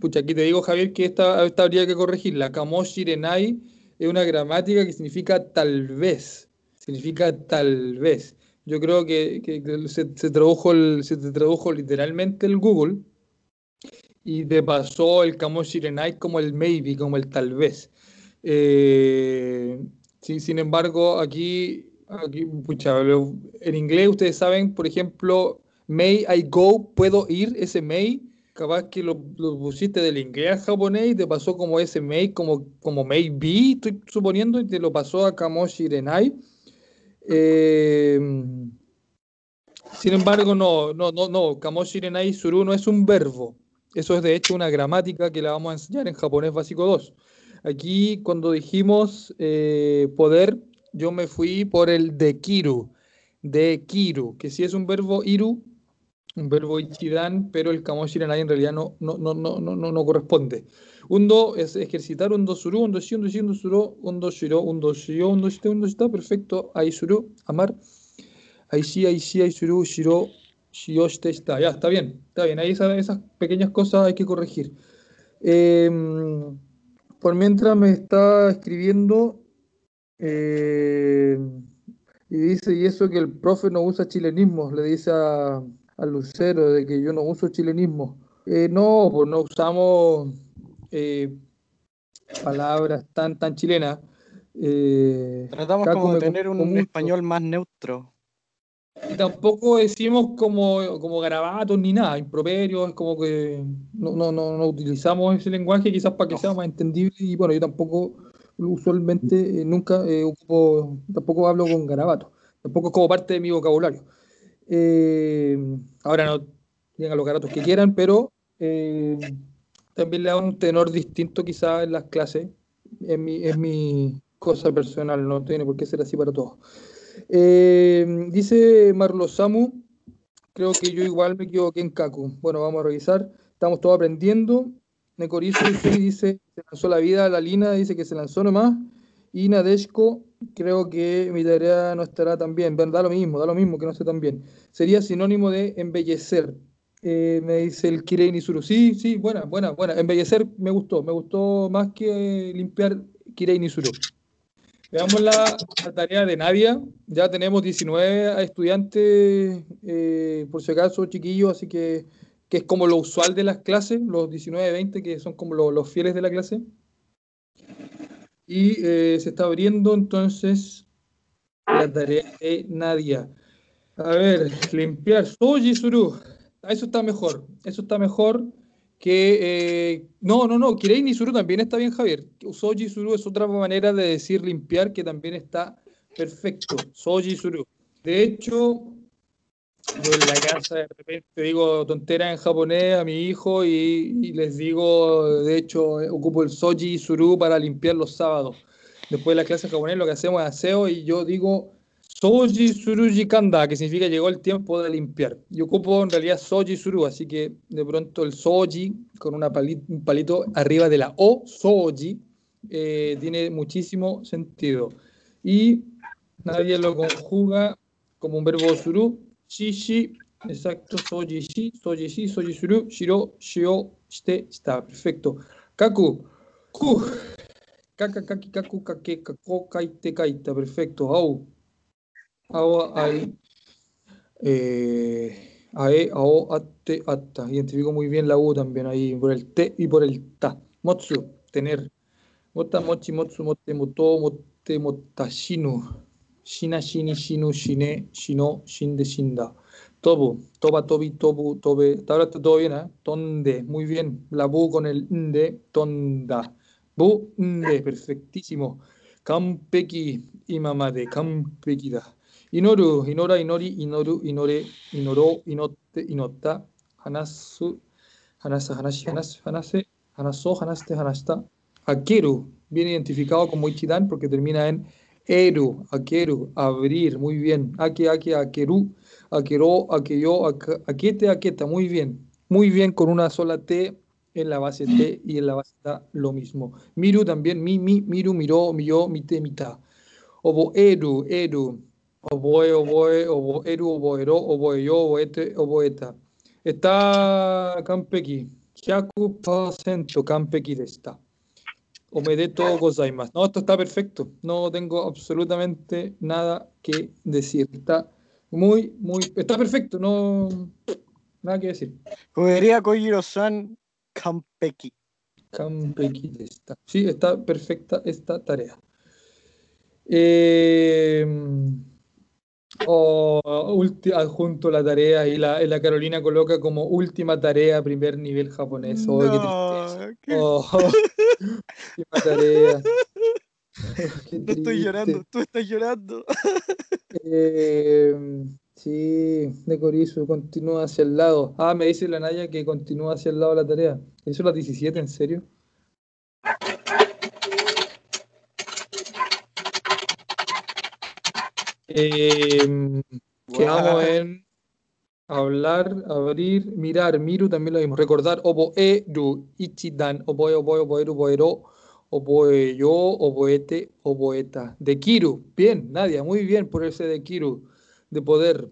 Speaker 1: te digo, Javier, que esta, esta habría que corregirla. Kamoshi Renai es una gramática que significa tal vez. Significa tal vez. Yo creo que, se, tradujo se tradujo literalmente el Google y te pasó el Kamoshi Renai como el maybe, como el tal vez. Eh, sin embargo, aquí, aquí pucha, en inglés ustedes saben, por ejemplo, May I go, puedo ir, ese may, capaz que lo, pusiste del inglés japonés y te pasó como ese may, como, como maybe, estoy suponiendo, y te lo pasó a Kamoshi Renai. Eh, sin embargo, no, no, no, no, Kamoshi Renai Suru no es un verbo. Eso es de hecho una gramática que la vamos a enseñar en japonés básico 2. Aquí cuando dijimos eh, poder, yo me fui por el de Kiru, de Kiru, que si es un verbo iru, verbo ichidan, pero el kamoshi en realidad no, no, no, no, no, no corresponde. Undo es ejercitar, undo suru, undo shi, undo shi, undo suru, undo shiro, undo shio, undo shite, undo shita, perfecto. Ahí suru, amar. Ahí sí, ahí sí, ahí suru, shiro, shio, shite, shita. Ya, está bien, está bien. Ahí esas, esas pequeñas cosas hay que corregir. Em, por mientras me está escribiendo eh, y dice, y eso que el profe no usa chilenismo, le dice a, al Lucero de que yo no uso chilenismo. Eh, no, pues no usamos eh, palabras tan, tan chilenas.
Speaker 2: Eh, Tratamos como de tener un español más neutro.
Speaker 1: Y tampoco decimos como, como garabatos ni nada, improperios, como que no, no, no, utilizamos ese lenguaje quizás para que sea más entendible y bueno, yo tampoco usualmente nunca ocupo, tampoco hablo con garabatos, tampoco es como parte de mi vocabulario. Eh, ahora no digan los garatos que quieran, pero eh, también le da un tenor distinto quizás en las clases. Es mi, es mi cosa personal, no tiene por qué ser así para todos. Eh, dice Marlo Samu, creo que yo igual me equivoqué en Kaku. Bueno, vamos a revisar. Estamos todos aprendiendo. Necorizo dice, se lanzó la vida, la Lina dice que se lanzó nomás. Y Nadeshko creo que mi tarea no estará tan bien. Da lo mismo, da lo mismo que no esté tan bien. Sería sinónimo de embellecer. Eh, me dice el Kirei Nisuru. Sí, sí, buena, buena, buena. Embellecer me gustó. Me gustó más que limpiar Kirei Nisuru. Veamos la, tarea de Nadia. Ya tenemos 19 estudiantes, eh, por si acaso, chiquillos, así que, que es como lo usual de las clases, los 19, 20 que son como los fieles de la clase. Y eh, se está abriendo entonces la tarea de Nadia. A ver, limpiar. Soji Suru. Ah, eso está mejor. Eso está mejor que. Eh, no, no, no. Kirei Suru también está bien, Javier. Soji Suru es otra manera de decir limpiar que también está Perfecto. Soji Suru. De hecho, yo en la casa de repente digo tonteras en japonés a mi hijo y, les digo, de hecho, ocupo el soji suru para limpiar los sábados. Después de la clase de japonés lo que hacemos es aseo y yo digo soji suruji kanda, que significa llegó el tiempo de limpiar. Yo ocupo en realidad soji suru, así que de pronto el soji con una un palito arriba de la o, soji, eh, tiene muchísimo sentido. Y nadie lo conjuga como un verbo suru, Shishi, exacto, soji shi, soji shi, soji suru, shiro, shio, shite, está, perfecto. Kaku, ku, kaka, kaki, kaku, kake, kako, kaite, kaita, perfecto. Au, au, ai, eh, ae, ao, ate, atta. Identifico muy bien la U también ahí, por el T y por el Ta. Motsu, tener. Mota, mochi, motsu, mote, moto, mote, motashinu. Shina, shini, shinu, shine, shino, shinde, shinda. Tobu, toba, tobi, tobu, tobe. Ahora todo bien, ¿eh? Tonde, muy bien. La bu con el nde, tonda. Bu, nde, perfectísimo. Kampeki, imamade, kampeki da. Inoru, inora, inori, inoru, inore, inoro, inotte, inotta. Hanasu, hanasa, hanashi, hanas, hanase, hanaso, hanaste, hanasta. Akeru, bien identificado como Ichidan porque termina en Eru, Akeru, abrir, muy bien. Ake, Ake, Akeru, Akero, Akeyo, Akete, Aketa, muy bien. Muy bien con una sola T en la base T y en la base T lo mismo. Miru también, mi, mi, miru, miró, miyó, mite, mita. Obo, Eru, Eru. Oboe, oboe, obo, Eru, oboero, oboeyo, oboete, oboeta. Está Campeki. 100% Campeki de esta. Todo gozaimasu. No, esto está perfecto. No tengo absolutamente nada que decir. Está muy, muy. Está perfecto. No. Nada que decir.
Speaker 2: Jugaría Kojiro-san Kampeki.
Speaker 1: Kampeki está. Sí, está perfecta esta tarea. Eh, o adjunto la tarea y la, la, Carolina coloca como última tarea primer nivel japonés. Oh, qué Oh, [LAUGHS] [LAUGHS] última tarea. [LAUGHS]
Speaker 2: no estoy llorando, tú estás llorando.
Speaker 1: Eh, sí, de Corizo, continúa hacia el lado. Ah, me dice la Naya que continúa hacia el lado de la tarea. ¿Eso es las 17, en serio? Eh, quedamos en hablar, abrir, mirar, miru también lo mismo. Recordar, obo eru, ichidan, oboe, oboe, oboeru, oboero, oboe yo, oboete, oboeta. De Kiru, bien, Nadia, muy bien por ese de Kiru, de poder.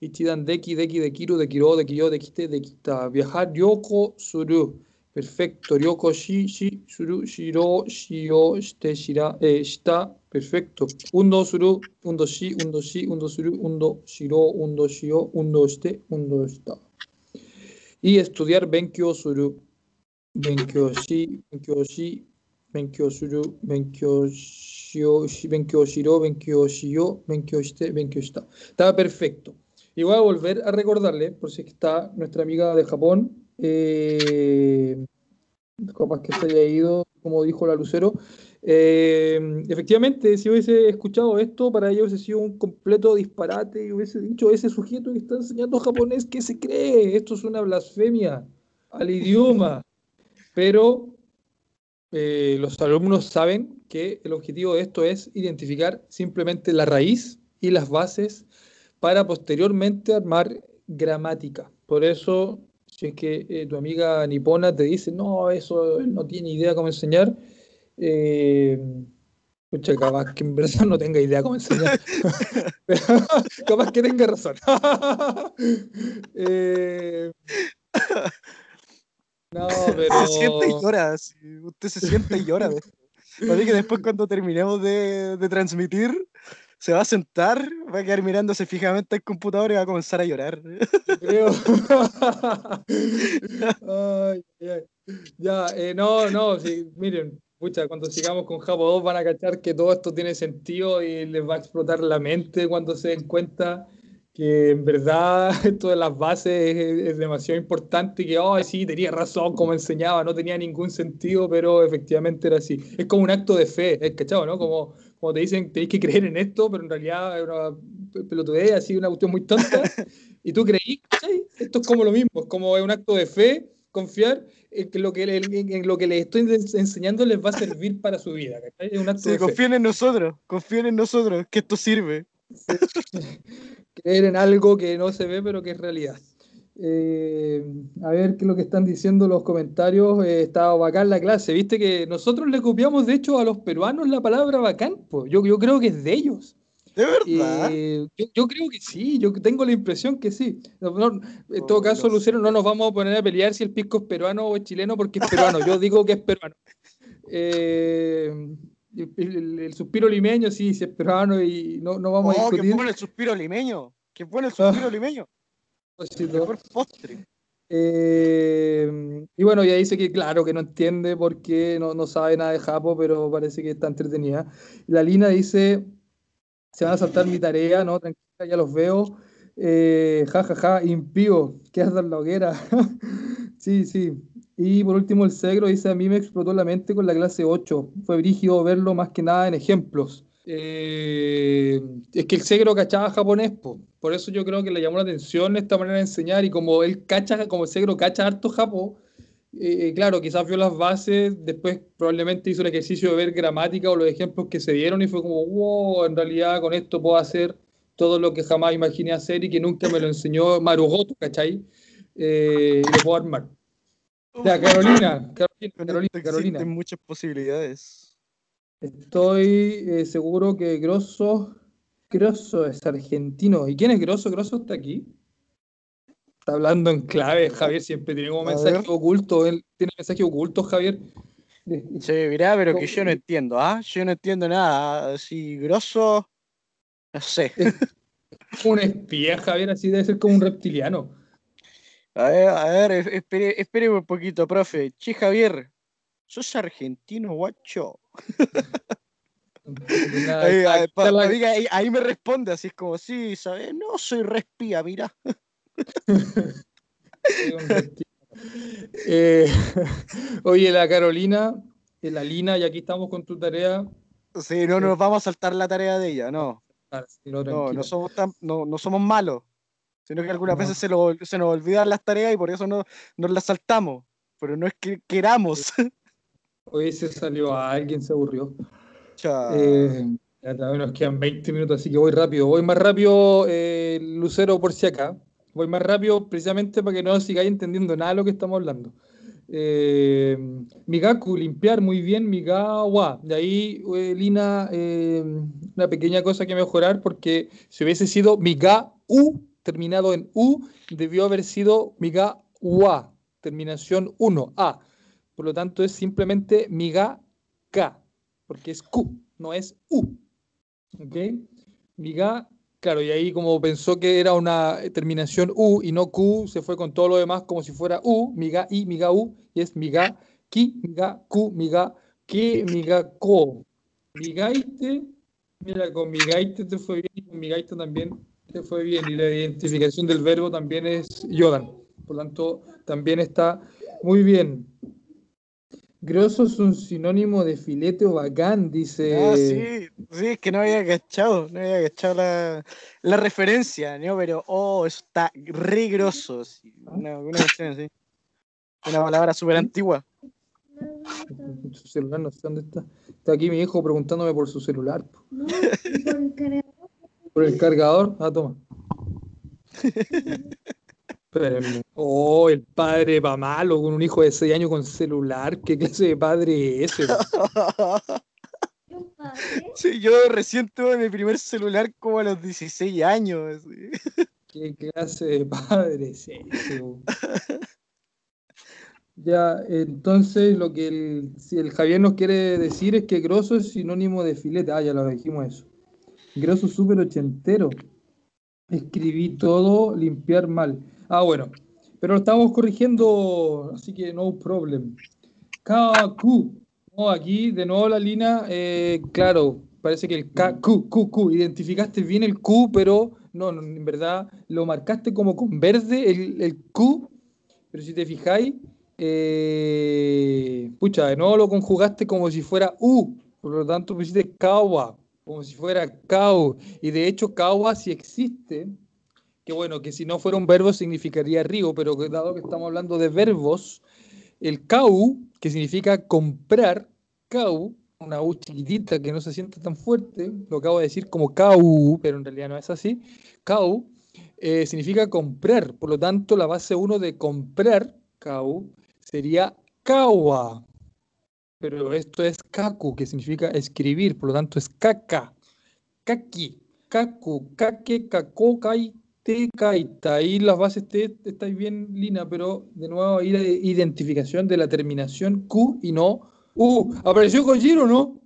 Speaker 1: Ichidan, deki, deki, de Kiru, de Kiro, de Kiyo, de Kite, de Kita. Viajar, yoko, suru. Perfecto. Ryoko, shi, shi, suru, shiro, shio, shite, shira, eh, shita. Perfecto. Undo, suru, undo, shi, undo, shi, undo, suru, undo, shiro, undo, shio, undo, shite, undo. Y estudiar benkyo, suru. Benkyo, shi, benkyo, shi, benkyo, suru, benkyo, shio, benkyo, shiro, benkyo, shio, benkyo, shite, benkyo. Estaba perfecto. Y voy a volver a recordarle, por si está nuestra amiga de Japón, eh, que se haya ido, como dijo la Lucero. Eh, efectivamente, si hubiese escuchado esto, para ella hubiese sido un completo disparate y hubiese dicho, ese sujeto que está enseñando japonés, ¿qué se cree? Esto es una blasfemia al idioma. [LAUGHS] Pero eh, los alumnos saben que el objetivo de esto es identificar simplemente la raíz y las bases para posteriormente armar gramática. Por eso si es que eh, tu amiga nipona te dice, no, eso no tiene idea cómo enseñar, eh, Pucha, capaz que en verdad no tenga idea cómo enseñar. [LAUGHS] capaz que tenga razón. [LAUGHS] eh,
Speaker 2: no, [LAUGHS] pero. Se siente y llora. Usted se siente y llora. Así que después, cuando terminemos de, de transmitir, se va a sentar, va a quedar mirándose fijamente al computador y va a comenzar a llorar. Creo.
Speaker 1: Ya, eh, no, no, sí, miren, pucha, cuando sigamos con Japo 2 van a cachar que todo esto tiene sentido y les va a explotar la mente cuando se den cuenta que en verdad [LAUGHS] esto de las bases es, demasiado importante y que, oh, sí, tenía razón como enseñaba, no tenía ningún sentido, pero efectivamente era así. Es como un acto de fe, ¿es cachado, no? Como, como te dicen, tenéis que creer en esto, pero en realidad es una pelotudez, así, una cuestión muy tonta, [LAUGHS] y tú creí, Esto es como lo mismo, es como un acto de fe, confiar lo que, en lo que les estoy enseñando les va a servir para su vida,
Speaker 2: Es un acto sí, confíen en nosotros, confíen en nosotros, que esto sirve. [LAUGHS]
Speaker 1: creer en algo que no se ve, pero que es realidad. Eh, a ver qué es lo que están diciendo los comentarios. Eh, estaba bacán la clase. Viste que nosotros le copiamos, de hecho, a los peruanos la palabra bacán. Yo, yo creo que es de ellos.
Speaker 2: ¿De verdad?
Speaker 1: yo, creo que sí, yo tengo la impresión que sí. en todo oh, caso, Lucero, no nos vamos a poner a pelear si el pisco es peruano o es chileno porque es peruano. yo digo que es peruano. Eh, el, suspiro limeño, sí, sí es peruano y no, no vamos a
Speaker 2: oh, discutir. qué bueno el suspiro limeño! ¡Qué bueno el suspiro limeño!
Speaker 1: postre. Eh, y bueno, ya dice que claro, que no entiende porque no, no sabe nada de Japo, pero parece que está entretenida. La Lina dice, se van a saltar mi tarea, ¿no? Tranquila, ya los veo. Eh, ja, ja, ja, impío, ¿qué haces la hoguera? [LAUGHS] sí, sí. Y por último, el Segro dice: A mí me explotó la mente con la clase 8. Fue brígido verlo más que nada en ejemplos. Eh, es que el Segro cachaba japonés, por eso yo creo que le llamó la atención esta manera de enseñar. Y como él cacha, como el Segro cacha harto japo, eh, claro, quizás vio las bases, después probablemente hizo el ejercicio de ver gramática o los ejemplos que se dieron y fue como, wow, en realidad con esto puedo hacer todo lo que jamás imaginé hacer y que nunca me lo enseñó Marugoto, ¿cachai? Eh, y lo puedo armar. Ya, Carolina, Carolina, Carolina, Carolina.
Speaker 2: Existen muchas posibilidades.
Speaker 1: Estoy eh, seguro que Grosso, Grosso es argentino. ¿Y quién es Grosso? Grosso está aquí. Está hablando en clave, Javier siempre tiene como mensaje oculto. Él tiene mensaje oculto, Javier.
Speaker 2: Sí, mirá, pero que yo no entiendo, ¿ah? Yo no entiendo nada. Si Grosso, no sé. [LAUGHS]
Speaker 1: un espía, Javier, así debe ser como un reptiliano.
Speaker 2: A ver, a ver, espere, espere un poquito, profe. Che, Javier, ¿sos argentino, guacho? [LAUGHS] ahí, me responde, así es como, sí, ¿sabes? No, soy respía, mira. [LAUGHS]
Speaker 1: Eh, [LAUGHS] oye, la Carolina, eh, la Lina, y aquí estamos con tu tarea.
Speaker 2: Sí, no nos vamos a saltar la tarea de ella, no. No, no, somos no, no somos malos sino que algunas veces se, se, nos olvidan las tareas y por eso no, nos las saltamos, pero no es que queramos.
Speaker 1: Hoy se salió a alguien, se aburrió. Eh, nos quedan 20 minutos, así que voy rápido. Voy más rápido, eh, Lucero, por si acá. Voy más rápido precisamente para que no sigáis entendiendo nada de lo que estamos hablando. Eh, Migaku, limpiar muy bien, Migawa. De ahí, eh, Lina, una pequeña cosa que mejorar porque si hubiese sido Miga U, terminado en U debió haber sido miga UA, terminación 1A. Por lo tanto, es simplemente miga K, porque es Q, no es U. ¿Ok? Miga, claro, y ahí como pensó que era una terminación U y no Q, se fue con todo lo demás como si fuera U, miga I, miga U, y es miga Ki, miga Q, miga Ki, miga Ko. Migaite, mira, con migaite te fue bien y con migaite también fue bien y la identificación del verbo también es Yodan. Por lo tanto, también está muy bien. Grosso es un sinónimo de filete o bacán, dice.
Speaker 2: Ah, sí, sí, es que no había agachado, no había agachado la, la referencia, ¿no? Pero, oh, está re grosso. Una, una, una palabra súper antigua.
Speaker 1: Su celular, no sé dónde está. Está aquí mi hijo preguntándome por su celular. Por el cargador. Ah, toma. [LAUGHS] Espérenme. Oh, el padre va malo con un hijo de 6 años con celular. ¿Qué clase de padre es ese? [LAUGHS]
Speaker 2: Sí, yo recién tuve mi primer celular como a los 16 años. [LAUGHS]
Speaker 1: ¿Qué clase de padre es ese? [LAUGHS] Ya, entonces lo que el, si el Javier nos quiere decir es que grosso es sinónimo de filete. Ah, ya lo dijimos eso. Grosso súper ochentero. Escribí todo, limpiar mal. Ah, bueno. Pero lo estamos corrigiendo, así que no problem. KQ. No, aquí de nuevo la línea, eh, claro, parece que el K, Q, Q. Identificaste bien el Q, pero no, en verdad lo marcaste como con verde el, el pero si te fijáis, eh, pucha, de nuevo lo conjugaste como si fuera U, por lo tanto pusiste kawa, como si fuera kau, y de hecho kawa si existe, que bueno, que si no fuera un verbo significaría río, pero dado que estamos hablando de verbos, el kau, que significa comprar, kau, una U chiquitita que no se siente tan fuerte, lo acabo de decir como kau, pero en realidad no es así, kau, eh, significa comprar, por lo tanto la base 1 de comprar, kau, sería kawa, pero esto es kaku, que significa escribir, por lo tanto es kaka, kaki, kaku, kake, kako, kai, te, kaita. Ahí las bases T estáis bien, Lina, pero de nuevo ahí la identificación de la terminación Q y no U. ¿Apareció Kojiro no?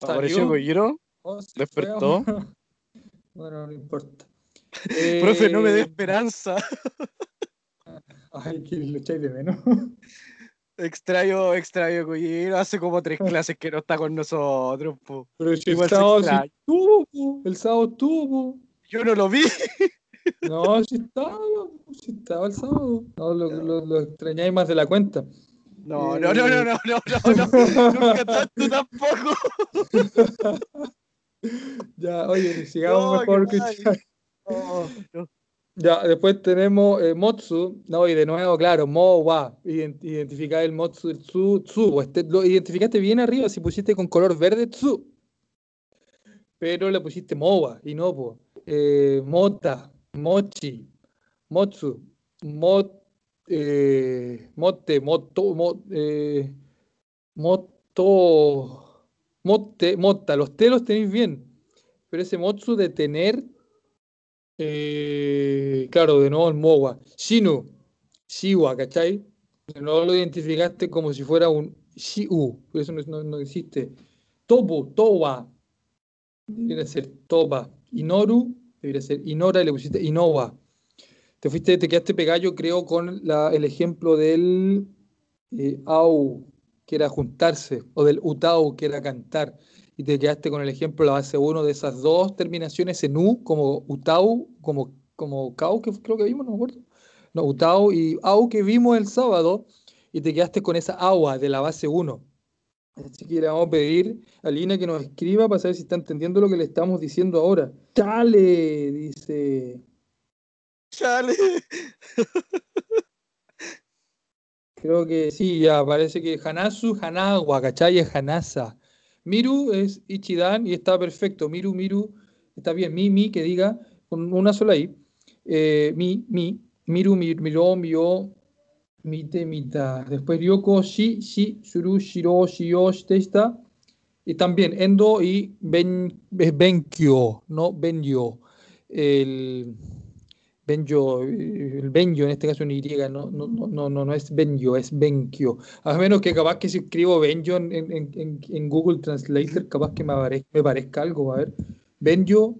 Speaker 2: ¿Apareció Kojiro?
Speaker 1: Oh,
Speaker 2: ¿Despertó?
Speaker 1: fue. [LAUGHS] bueno, no importa. [LAUGHS]
Speaker 2: Profe, no me dé
Speaker 1: Eh,
Speaker 2: esperanza. [LAUGHS]
Speaker 1: Ay, que lo echáis de menos.
Speaker 2: Extraño, extraño Kojiro. Hace como tres clases que no está con nosotros, po.
Speaker 1: Pero si el sábado sí estuvo, po. el sábado estuvo.
Speaker 2: Yo no lo vi.
Speaker 1: No, si estaba, si estaba el sábado. No, lo, lo, lo extrañáis más de la cuenta.
Speaker 2: No, no, no, no, no, no, no, no. Nunca tanto tampoco. [LAUGHS]
Speaker 1: Ya, oye, sigamos
Speaker 2: No,
Speaker 1: mejor que.
Speaker 2: No, no.
Speaker 1: Ya, después tenemos eh, Motsu, no, y de nuevo, claro, Mowa, ident- identificar el Motsu, el Tsu, Tsu, este, lo identificaste bien arriba si pusiste con color verde Tsu, pero le pusiste Mowa y no, po. Eh, Mota, Mochi, Motsu, Mot, eh, Mote, Moto, Mo- eh, Moto, Mote, Mota, los T los tenéis bien, pero ese Motsu de tener eh, claro, de nuevo el Mowa. Shinu, Shiwa, ¿cachai? De nuevo lo identificaste como si fuera un Shiu, por eso no, no- existe. Tobu, Towa, debería ser Toba. Inoru, debería ser Inora y le pusiste Inowa. Te fuiste, te quedaste pegado, yo creo, con el ejemplo del eh, Au, que era juntarse, o del Utau, que era cantar y te quedaste con el ejemplo, la base 1 de esas dos terminaciones en U, como Utau, como, como Kau, que creo que vimos, no me acuerdo. No, Utau y Au que vimos el sábado, y te quedaste con esa agua de la base 1. Así que le vamos a pedir a Lina que nos escriba para saber si está entendiendo lo que le estamos diciendo ahora. Chale, dice.
Speaker 2: Chale. [LAUGHS]
Speaker 1: Creo que sí, ya parece que Hanasu, Hanagua, ¿cachai? Es Hanasa. Miru es Ichidan y está perfecto. Miru, Miru, está bien. Mi, mi, que diga con una sola I. Eh, mi, mi, Miru, mi, Miro, Mio, Mite, Mita. Después Ryoko, Shi, Shi, Shuru, Shiro, Shio, Shitesta. Y también Endo y ben, es Benkyo, no Benyo. El. Benjo, eh, el Benjo en este caso en Y, no, no, no, no, no, es Benjo, es Benkyo. A menos que capaz que si escribo Benjo en, en, en, Google Translator, capaz que me, apare- me parezca algo, a ver. Benjo,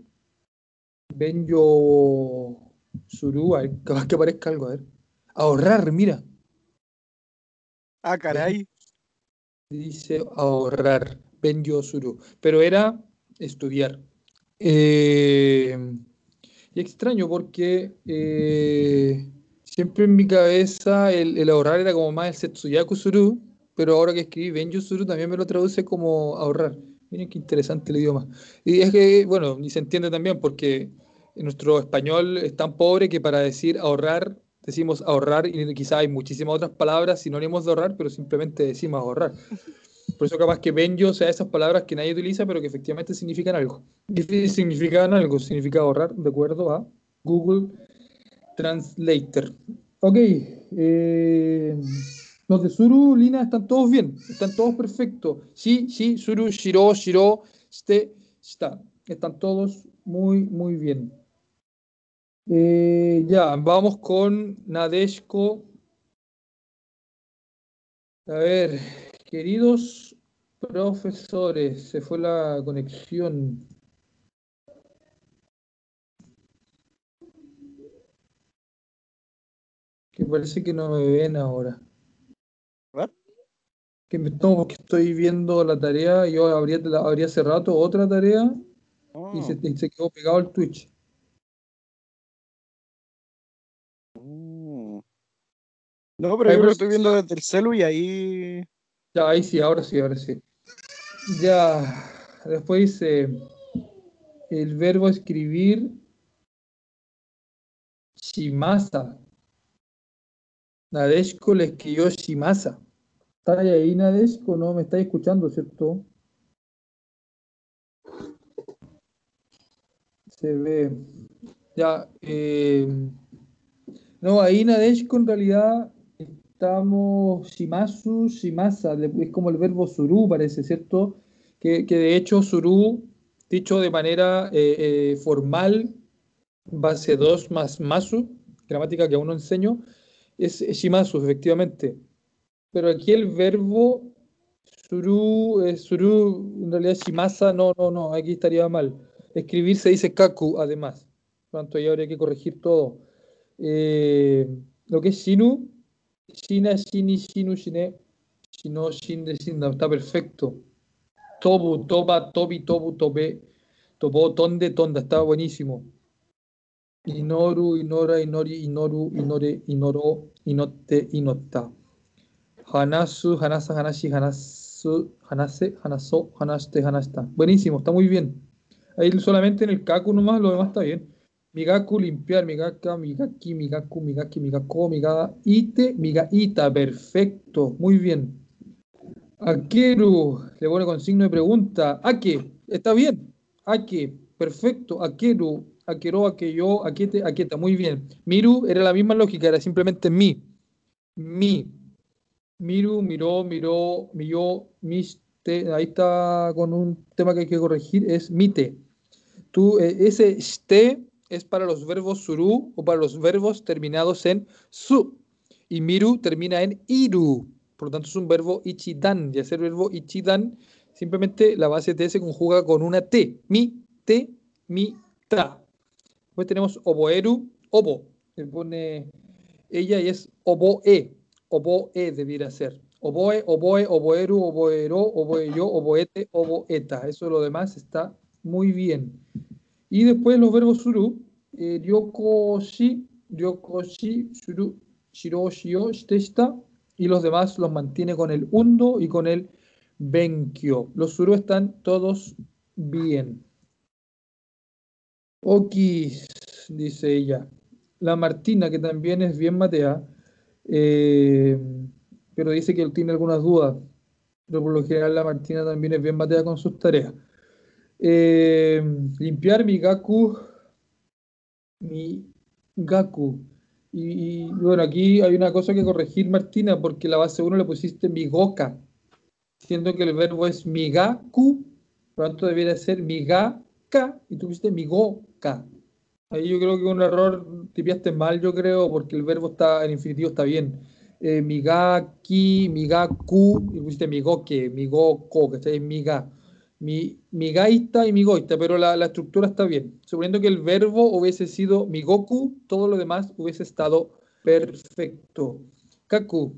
Speaker 1: Benjo Suru, a ver, capaz que aparezca algo, a ver. Ahorrar, mira,
Speaker 2: Ah, caray.
Speaker 1: dice ahorrar, Benjo Suru, pero era estudiar. Eh, y extraño porque eh, siempre en mi cabeza el, ahorrar era como más el Setsuyaku Suru, pero ahora que escribí Benjo Suru también me lo traduce como ahorrar. Miren qué interesante el idioma. Y es que, bueno, y se entiende también porque nuestro español es tan pobre que para decir ahorrar decimos ahorrar y quizá hay muchísimas otras palabras sinónimos de ahorrar, pero simplemente decimos ahorrar. [LAUGHS] Por eso capaz que benjo sea esas palabras que nadie utiliza, pero que efectivamente significan algo. Significan algo, significa ahorrar, de acuerdo a Google Translator. Ok. eh, los de Suru, Lina, están todos bien. Están todos perfectos. Sí, sí, Suru, Shiro, Shiro, Ste, Shita. Están todos muy, muy bien. Eh, ya, vamos con Nadeshko. A ver, queridos profesores, se fue la conexión. Que parece que no me ven ahora.
Speaker 2: What?
Speaker 1: Que me no, porque estoy viendo la tarea, yo abría, abría hace rato otra tarea y se,
Speaker 2: Oh,
Speaker 1: y se quedó pegado el Twitch.
Speaker 2: No, pero
Speaker 1: Ahí
Speaker 2: yo lo estoy viendo desde el celu y ahí.
Speaker 1: Ya, ahí sí, ahora sí, ahora sí. Ya, después dice el verbo escribir Shimasa. Nadeshko le escribió Shimasa. ¿Está ahí Nadeshko? No me estáis escuchando, ¿cierto? Se ve. Ya, eh, no, ahí Nadeshko en realidad estamos Shimasu, Shimasa, es como el verbo suru, parece, ¿cierto? Que, de hecho suru, dicho de manera eh, eh, formal, base 2 más masu, gramática que aún no enseño, es shimasu, efectivamente. Pero aquí el verbo suru, eh, suru, en realidad shimasa, no, no, no, aquí estaría mal. Escribir se dice kaku, además. Por lo tanto, ahí habría que corregir todo. Lo que es shinu, shina, shini, shinu, shine, shino, shinde, shinda, está perfecto. Tobu, toba, tobi, tobu, tobe, tobo, tonde, tonda, está buenísimo. Inoru, inora, inori, inoru, inore, inoro, inote, inota. Hanasu, hanasa, hanashi, hanasu, hanase, hanaso, hanaste, hanasta. Buenísimo, está muy bien. Ahí solamente en el kaku nomás, lo demás está bien. Migaku, limpiar, migaka, migaki, migaku, migaki, migako, migada, ite, migaita, perfecto, muy bien. Akeru, le pone con signo de pregunta. Ake, está bien. Ake, perfecto. Akeru, Akero, Akeyo, Akete, Aketa, muy bien. Miru era la misma lógica, era simplemente mi. Mi. Miru, miró, miró, miró, miste. Ahí está con un tema que hay que corregir, es mite. Tú, eh, ese ste es para los verbos suru o para los verbos terminados en su. Y miru termina en iru. Por lo tanto, es un verbo ichidan. Y hacer verbo ichidan, simplemente la base T se conjuga con una T. Mi, te, mi, ta. Después tenemos oboeru, obo. Le pone ella y es oboe. Oboe debiera ser. Oboe, oboe, oboeru, oboero, oboeyo, oboete, oboeta. Eso lo demás está muy bien. Y después los verbos suru, eh, ryokoshi, ryokoshi, shuru, shiro, shio, shite, shita, y los demás los mantiene con el undo y con el benkyo. Los suru están todos bien. Okis, dice ella. La Martina, que también es bien matea, eh, pero dice que él tiene algunas dudas. Pero por lo general la Martina también es bien matea con sus tareas. Eh, limpiar mi gaku. Mi gaku. Y, bueno, aquí hay una cosa que corregir, Martina, porque la base 1 le pusiste migoka, siendo que el verbo es migaku, por lo tanto debiera ser migaka, y tú pusiste migoka. Ahí yo creo que un error, tipiaste mal, yo creo, porque el verbo está, en infinitivo está bien. Eh, migaki, migaku, y pusiste migoke, migoko, que está en miga. Mi, migaita y migoita, pero la, la, estructura está bien. Suponiendo que el verbo hubiese sido migoku, todo lo demás hubiese estado perfecto. Kaku,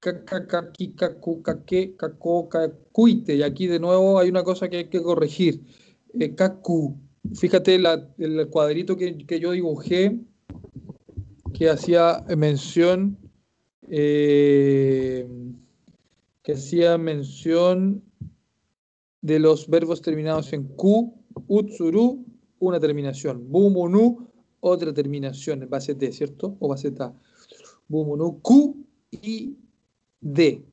Speaker 1: kakaki, kaku, kake, kako, kakuite. Y aquí de nuevo hay una cosa que hay que corregir. Eh, kaku, fíjate la, el cuadrito que, que, yo dibujé, que hacía mención, eh, que hacía mención de los verbos terminados en Q, utsuru, una terminación. Bumunu, otra terminación, base T, ¿cierto? O base T. Bumunu, Q y D.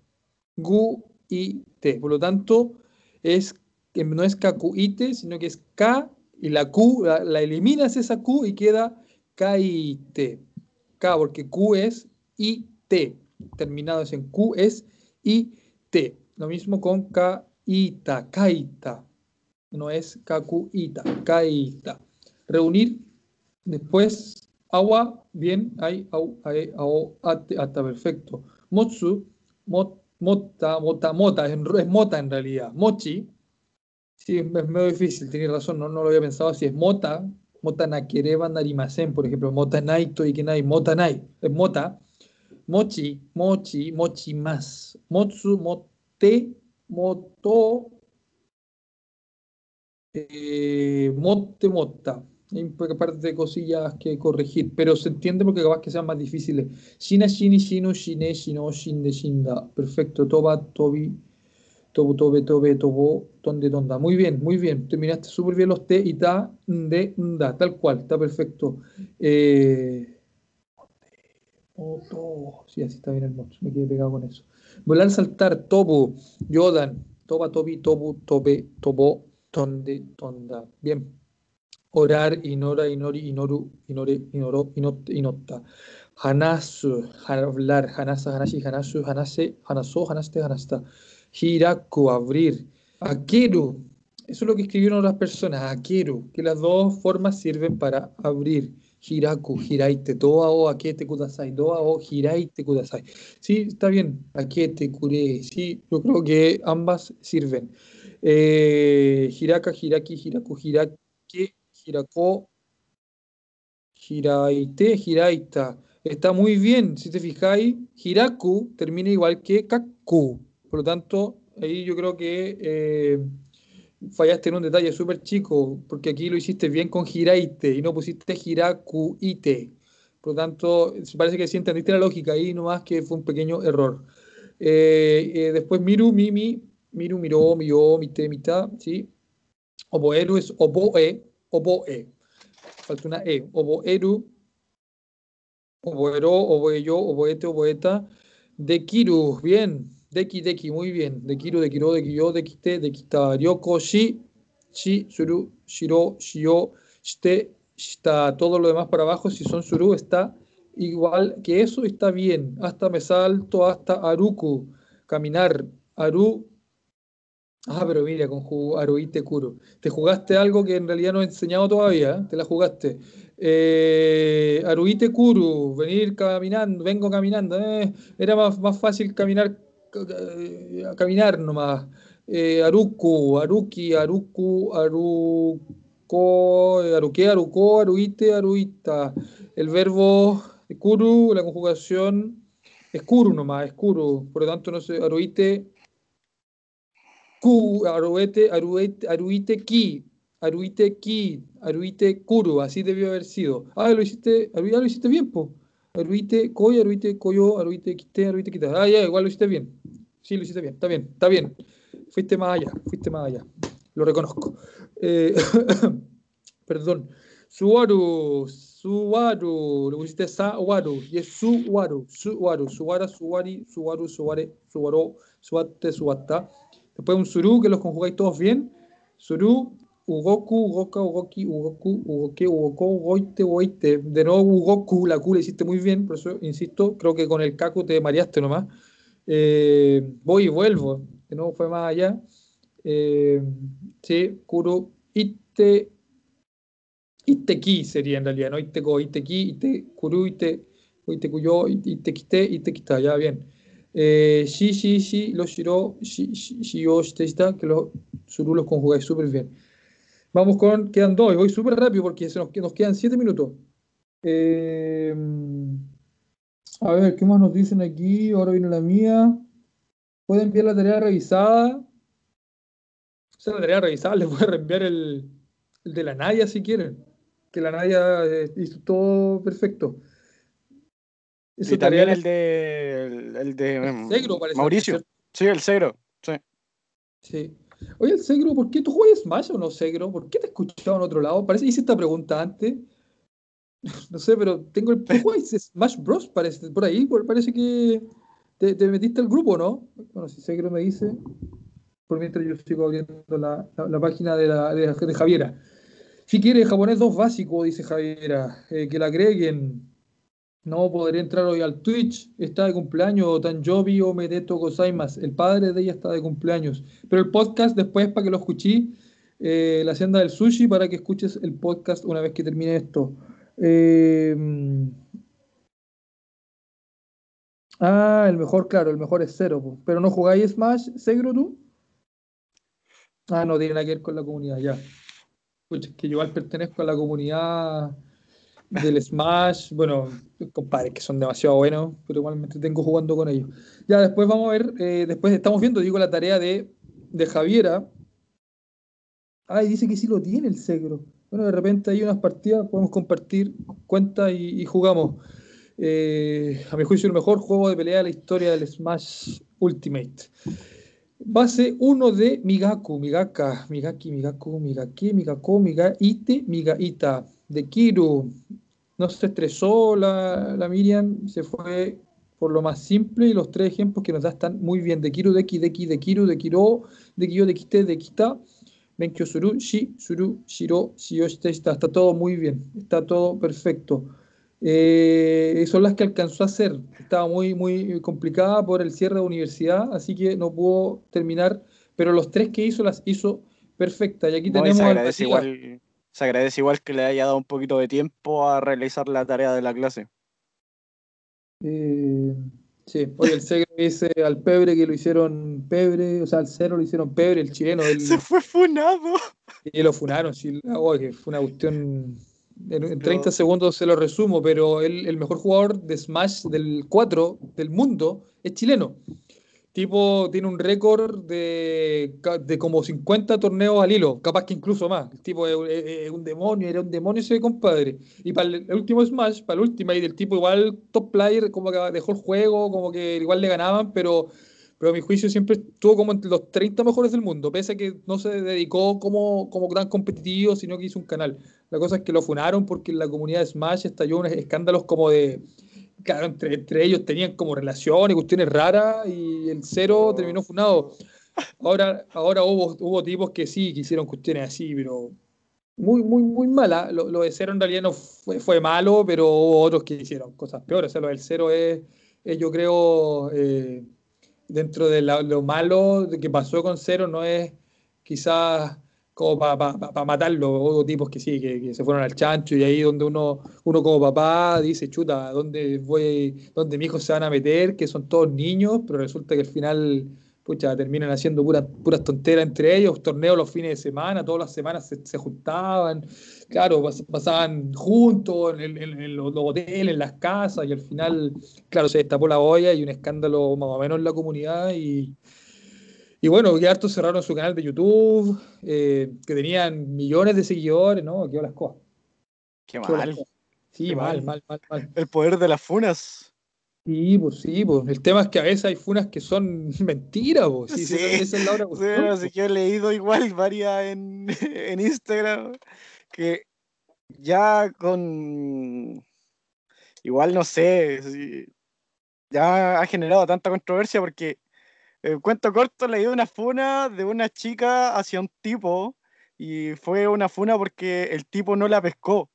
Speaker 1: Gu y T. Por lo tanto, es, no es KQIT, sino que es K y la Q, la, eliminas esa Q y queda KIT. K, porque Q es IT. Terminados en Q es IT. Lo mismo con K ita, kaita. No es kakuita, kaita. Reunir, después agua, bien, hay, au, ao, ate, hasta perfecto. Motsu, mot, mota, mota, mota, es, es, mota en realidad. Mochi, sí, es medio difícil, tienes razón, no, no lo había pensado así, es mota, mota nakereba narimasen, por ejemplo, mota naito y que nai, mota nai, es mota. Mochi, mochi, mochi más. Motsu, mote, moto, eh, mote, mota. Hay un par de cosillas que corregir, pero se entiende porque capaz que sean más difíciles. Shina, shini, shino, shine, shino, shinde, shinda. Perfecto. Toba, tobi, tobu, tobe, tobe, tobo, tonde, tonda. Muy bien, muy bien. Terminaste súper bien los T y ta, de, da. Tal cual, está perfecto. Eh... Sí, así está bien el mocho. Me quedé pegado con eso. Volar, saltar, tobu, yodan, toba, tobi, tobu, tobe, tobo, tonde, tonda. Bien orar, inora, inori, inoru, inore, inoro, inotte, inotta. Hanasu, hablar, hanasa, hanashi, hanasu, hanase, hanaso, hanaste, hanasta. Hiraku, abrir. Akeru, eso es lo que escribieron las personas, akeru, que las dos formas sirven para abrir. Hiraku, hiraite, toa o akete kudasai, doa o hiraite kudasai. Sí, está bien, akete, kure, sí, yo creo que ambas sirven. Eh, hiraka, hiraki, hiraku, hirake, Hirako, Hiraite, Hiraita. Está muy bien, si te fijáis, Hiraku termina igual que Kaku. Por lo tanto, ahí yo creo que eh, fallaste en un detalle súper chico, porque aquí lo hiciste bien con Hiraite y no pusiste Hirakuite. Por lo tanto, parece que sí entendiste la lógica ahí, nomás que fue un pequeño error. Eh, eh, después Miru, Mimi, Miru, Miró, Mio, Mite, Mita, ¿sí? Oboeru es Oboe, oboe. Falta una E. Oboeru, oboero, oboeyo, oboete, oboeta. Dekiru, bien. Deki, deki, muy bien. Dekiru, dekiro, dekiyo, dekite, dekita. Ryoko, shi, shi, suru, shiro, shio, shite, shita. Todo lo demás para abajo, si son suru, está igual que eso, está bien. Hasta me salto, hasta aruku. Caminar. Aru, Ah, pero mira, con Aruite Kuro. Te jugaste algo que en realidad no he enseñado todavía, ¿eh? te la jugaste. Eh, Aruite Kuru, venir caminando, vengo caminando. Eh, era más, más fácil caminar, eh, caminar nomás. Eh, aruku, Aruki, Aruku, Aruko, Aruque, Aruko, Aruite, Aruita. El verbo Kuru, la conjugación es Kuru nomás, es Kuru. Por lo tanto, no sé, Aruite Ku, aruete, aruete, aruite ki, aruite ki, aruite kuru, así debió haber sido. Ah, lo hiciste, ah, lo hiciste bien, po. Aruite koy, aruite koyo, aruite quite, aruite quita. Ah, ya, igual lo hiciste bien. Sí, lo hiciste bien, está bien, está bien. Fuiste más allá, fuiste más allá. Lo reconozco. Eh, [COUGHS] perdón. Suwaru, Suwaru, lo pusiste Sawaru, y es Suwaru, Suwaru, Suwara, Suwari, Suwaru, Suware, Suwaro, Suwate, Suwata. Después un suru que los conjugáis todos bien. Suru, Ugoku, Ugoka, Ugoki, Ugoku, Ugoke, Ugoko, Ugoite, Ugoite. De nuevo Ugoku, la Q la hiciste muy bien, por eso insisto, creo que con el Kaku te mareaste nomás. Eh, voy y vuelvo, de nuevo fue más allá. Eh, sí, Kuro, Ite, Iteki sería en realidad, ¿no? Iteko, Iteki, Ite, Kuru, Ite, Ite Kuyo, Ite Kite, Ite Kita, ya bien. Eh, sí, sí, sí, los shiro, sí, yo, está, que los suru los conjugáis súper bien. Vamos con, quedan dos, y voy súper rápido porque se nos, nos quedan siete minutos. Eh, a ver, ¿qué más nos dicen aquí? Ahora viene la mía. Pueden enviar la tarea revisada. O sea, la tarea revisada les voy a reenviar el, el de la Naya si quieren. Que la Naya eh, hizo todo perfecto
Speaker 2: y también el de, el, de mm, Mauricio. Sí, el Segro. Sí.
Speaker 1: sí. Oye, el Segro, ¿por qué tú juegas Smash o no, Segro? ¿Por qué te he escuchado en otro lado? Parece que hice esta pregunta antes. [LAUGHS] No sé, pero tengo el. ¿Tú [LAUGHS] juegas Smash Bros? Parece, por ahí, parece que te, metiste al grupo, ¿no? Bueno, si Segro me dice. Por mientras yo sigo abriendo la, la, página de, la, de, Javiera. Si quiere japonés 2 básico, dice Javiera, eh, que la agreguen no podría entrar hoy al Twitch, está de cumpleaños, Tanjobi o Medeto Gozaimas, el padre de ella está de cumpleaños. Pero el podcast después para que lo escuché, eh, la hacienda del sushi, para que escuches el podcast una vez que termine esto. Eh, ah, el mejor, claro, el mejor es cero. Pero no jugáis Smash, Segro tú. Ah, no tiene nada que ver con la comunidad, ya. Escucha, que yo al pertenezco a la comunidad del Smash, bueno, compadre, que son demasiado buenos, pero igualmente tengo jugando con ellos. Ya, después vamos a ver, eh, después estamos viendo, digo, la tarea de, de Javiera. Ay, dice que sí lo tiene el Segro. bueno, de repente hay unas partidas, podemos compartir cuentas y, jugamos. Eh, a mi juicio, el mejor juego de pelea de la historia del Smash Ultimate. Base 1 de Migaku, Migaka, Migaki, Migaku, Migaki, Migako, Migaite, Migaita. De Kiru. No se estresó la, la Miriam, se fue por lo más simple y los tres ejemplos que nos da están muy bien. De Kiru, de Ki, de Ki, de Kiru, de Kiro, de Kiyo, de Kite, de Kita. Menkyo Suru, Shi, Suru, Shiro, Shiyoshite, está todo muy bien, está todo perfecto. Eh, son las que alcanzó a hacer. Estaba muy, muy complicada por el cierre de universidad, así que no pudo terminar, pero los tres que hizo las hizo perfectas. Y aquí tenemos.
Speaker 2: Se agradece, igual, se agradece igual que le haya dado un poquito de tiempo a realizar la tarea de la clase.
Speaker 1: Eh, sí, oye, el Segre dice [LAUGHS] al Pebre que lo hicieron Pebre, o sea, al Cero lo hicieron Pebre, el chileno. [LAUGHS]
Speaker 2: Se fue funado.
Speaker 1: Y lo funaron, sí, oye, fue una cuestión en, 30 segundos se lo resumo, pero el, el, mejor jugador de Smash del 4 del mundo es chileno. Tipo tiene un récord de, de como 50 torneos al hilo, capaz que incluso más. El tipo es, un demonio, era un demonio ese compadre. Y para el, último Smash, para el último, y del tipo igual top player, como que dejó el juego, como que igual le ganaban, pero pero a mi juicio siempre estuvo como entre los 30 mejores del mundo, pese a que no se dedicó como, como gran competitivo, sino que hizo un canal. La cosa es que lo funaron porque en la comunidad de Smash estalló unos escándalos como de, claro, entre, entre ellos tenían como relaciones, cuestiones raras, y el cero terminó funado. Ahora, ahora hubo, hubo tipos que sí, que hicieron cuestiones así, pero muy, muy, muy mala. Lo, de cero en realidad no fue, fue malo, pero hubo otros que hicieron cosas peores. O sea, lo del cero es, es yo creo... Eh, dentro de lo malo que pasó con Cero no es quizás como para matarlo, hubo tipos que sí, que, se fueron al chancho y ahí donde uno, uno como papá dice, chuta, ¿dónde voy, dónde mis hijos se van a meter? Que son todos niños, pero resulta que al final pucha, terminan haciendo puras, puras tonteras entre ellos, torneos los fines de semana, todas las semanas se, juntaban, claro, pasaban juntos en, los, hoteles, en las casas, y al final, claro, se destapó la olla y un escándalo más o menos en la comunidad, y, y bueno, que hartos cerraron su canal de YouTube, eh, que tenían millones de seguidores, ¿no? Qué las cosas.
Speaker 2: Qué mal.
Speaker 1: Sí, mal, mal, mal, mal.
Speaker 2: El poder de las funas.
Speaker 1: Sí, pues sí, pues. El tema es que a veces hay funas que son [LAUGHS] mentiras, pues. Sí,
Speaker 2: esa es la hora sí, así que he leído igual [LAUGHS] varias en, [LAUGHS] en Instagram que ya con igual no sé, ya ha generado tanta controversia porque el cuento corto leí una funa de una chica hacia un tipo y fue una funa porque el tipo no la pescó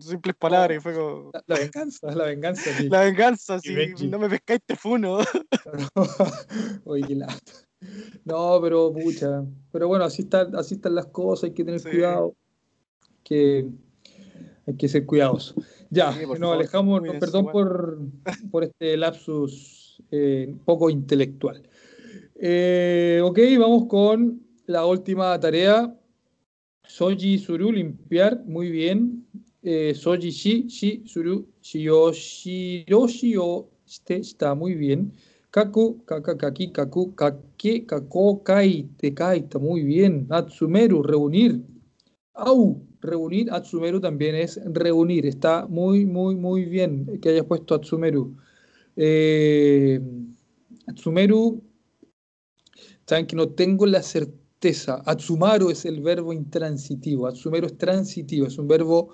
Speaker 2: simples palabras, y fue como...
Speaker 1: La, venganza, la venganza.
Speaker 2: La venganza, si no me pescáis te funo. [LAUGHS]
Speaker 1: Oye, qué lata. No, pero pucha. Pero bueno, así están, así están las cosas, hay que tener cuidado. Que hay que ser cuidadosos. Ya, nos alejamos, perdón por, por, este lapsus eh, poco intelectual. Eh, ok, vamos con la última tarea. Soji Suru, limpiar, muy bien eh, soji shi, shi, suru, shio, shiro, shio, este está muy bien. Kaku, kaka, kaki, kaku, kake, kako, kai, te está muy bien. Atsumeru, reunir. Au, reunir. Atsumeru también es reunir. Está muy, muy, muy bien que hayas puesto Atsumeru. Eh, Atsumeru, saben que no tengo la certeza. Atsumaru es el verbo intransitivo. Atsumeru es transitivo, es un verbo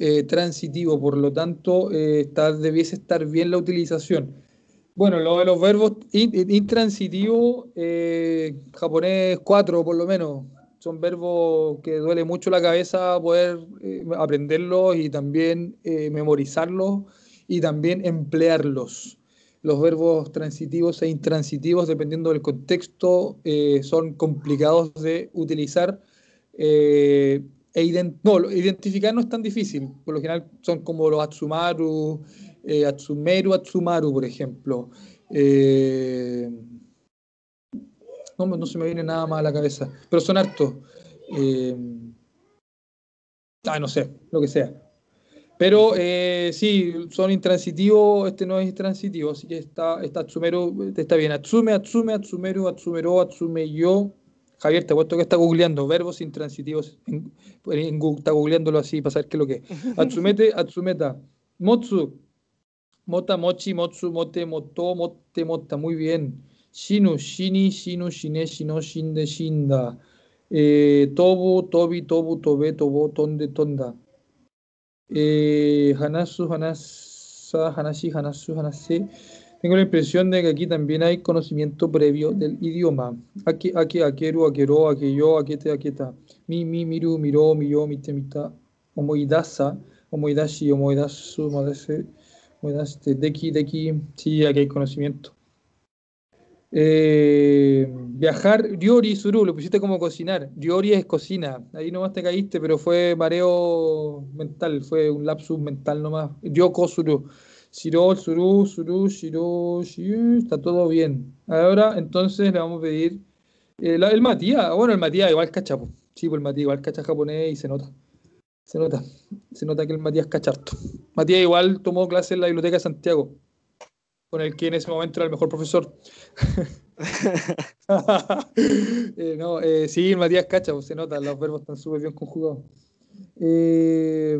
Speaker 1: eh, transitivo, por lo tanto, eh, debiese estar bien la utilización. Bueno, lo de los verbos intransitivos, eh, japonés 4 por lo menos, son verbos que duele mucho la cabeza poder aprenderlos y también memorizarlos y también emplearlos. Los verbos transitivos e intransitivos, dependiendo del contexto, son complicados de utilizar e no, identificar no es tan difícil. Por lo general son como los Atsumaru, eh, Atsumeru, Atsumaru, por ejemplo. Eh, no, no se me viene nada más a la cabeza, pero son hartos. Eh, ah, no sé, lo que sea. Pero eh, sí, son intransitivos, este no es intransitivo, así que está, está Atsumeru, está bien. Atsume, Atsume, Atsumeru, Atsumeru, Atsume yo, Javier, te apuesto que está googleando verbos intransitivos. En, está googleándolo así para saber qué es lo que es. [LAUGHS] Atsumete, Atsumeta. Motsu. Mota, mochi, motsu, mote, moto, mote, mota. Muy bien. Shinu, shini, shinu, shine, shino, shinde, shinda. Eh, tobu, tobi, tobu, tobe, tobo, tonde, tonda. Eh, hanasu, hanasa, hanashi, hanasu, hanase. Tengo la impresión de que aquí también hay conocimiento previo del idioma. Aquí, aquí, aqueru, aquero, aquello, aquete, aqueta. Mi, mi, miru, miro, miyo, mite, mita. Omoidasa, omoidashi, omoidasu, omoidase, omoidaste, deki, deki. Sí, aquí hay conocimiento. Eh, viajar, Riori Suru, lo pusiste como cocinar. Riori es cocina. Ahí nomás te caíste, pero fue mareo mental, fue un lapsus mental nomás. Ryoko Suru. Shiro, Suru, Suru, Shiro, Shiro, está todo bien. Ahora, entonces le vamos a pedir eh, el Matías. Bueno, el Matías igual cacha, sí, pues el Matías igual cacha japonés y se nota. Se nota. Se nota que el Matías cacharto. Matías igual tomó clase en la Biblioteca de Santiago, con el que en ese momento era el mejor profesor. [LAUGHS] [LAUGHS] eh, no, eh, sí, el Matías cacha, se nota, los verbos están súper bien conjugados. Eh,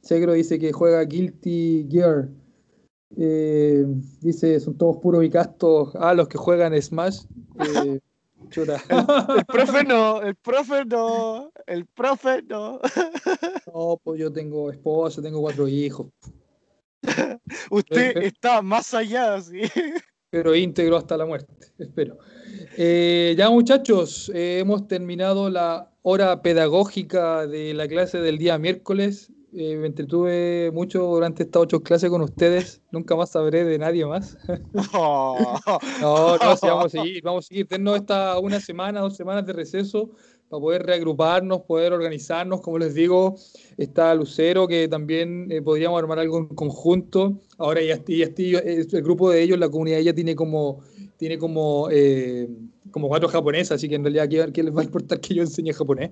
Speaker 1: Segro dice que juega Guilty Gear. Eh, dice, son todos puros y castos. Ah, los que juegan Smash. Eh. [LAUGHS]
Speaker 2: El, [LAUGHS] profe no, el profe no, el profe no.
Speaker 1: No, pues yo tengo esposa, tengo cuatro hijos. [LAUGHS]
Speaker 2: Usted está más allá, sí.
Speaker 1: Pero íntegro hasta la muerte, espero. Eh, ya muchachos, hemos terminado la hora pedagógica de la clase del día miércoles. Eh, me entretuve mucho durante estas ocho clases con ustedes. Nunca más sabré de nadie más. [LAUGHS] no, no, sí, vamos a seguir. Vamos a seguir. Tenemos esta una semana, dos semanas de receso para poder reagruparnos, poder organizarnos. Como les digo, está Lucero, que también eh, podríamos armar algo en conjunto. Ahora ya estoy, ya estoy, el grupo de ellos, la comunidad ya tiene como, tiene como eh, como cuatro japonesas, así que en realidad ¿qué, qué les va a importar que yo enseñe japonés?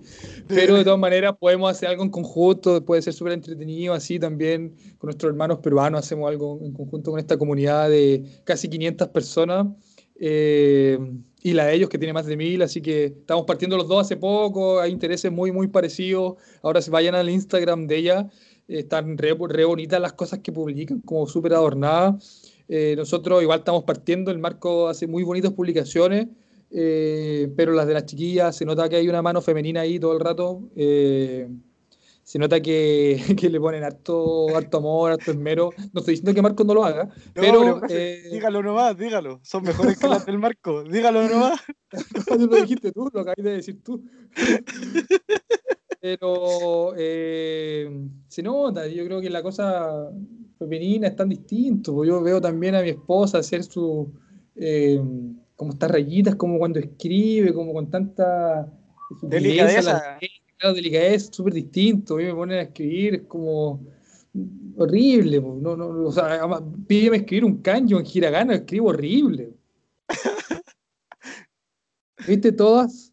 Speaker 1: Pero de todas maneras podemos hacer algo en conjunto, puede ser súper entretenido, así también con nuestros hermanos peruanos hacemos algo en conjunto con esta comunidad de casi 500 personas. Eh, y la de ellos que tiene más de mil, así que estamos partiendo los dos hace poco, hay intereses muy, muy parecidos. Ahora se vayan al Instagram de ella, están re, re bonitas las cosas que publican, como súper adornadas. Eh, nosotros igual estamos partiendo, el Marco hace muy bonitas publicaciones, eh, pero las de las chiquillas se nota que hay una mano femenina ahí todo el rato. Eh, se nota que, [LAUGHS] que, le ponen harto, harto amor, harto esmero. No estoy diciendo que Marco no lo haga, pero.
Speaker 2: eh, dígalo nomás, dígalo. Son mejores que las del Marco. Dígalo nomás. [LAUGHS]
Speaker 1: no, lo dijiste tú, lo acabas de decir tú. [LAUGHS] pero eh, se nota, yo creo que la cosa femenina es tan distinto. Yo veo también a mi esposa hacer su. Eh, como estas rayitas, como cuando escribe, como con tanta
Speaker 2: delicadeza.
Speaker 1: La, delicadeza, súper distinto. A mí me ponen a escribir, es como horrible. No, no, o sea, pídeme escribir un kanji en hiragana, escribo horrible. [LAUGHS] ¿Viste? Todas,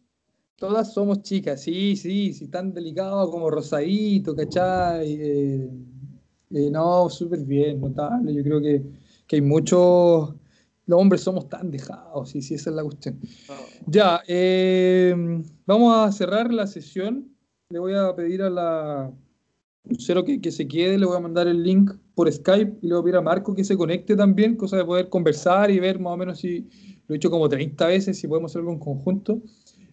Speaker 1: todas somos chicas, sí, sí, sí, tan delicado como rosadito, ¿cachai? Eh, eh, no, súper bien, notable. Yo creo que, que hay muchos los hombres somos tan dejados, y sí, esa es la cuestión. Ya, eh, vamos a cerrar la sesión. Le voy a pedir a la Lucero que, que, se quede, le voy a mandar el link por Skype y le voy a pedir a Marco que se conecte también, cosa de poder conversar y ver más o menos si lo he hecho como 30 veces, si podemos hacer algo en conjunto.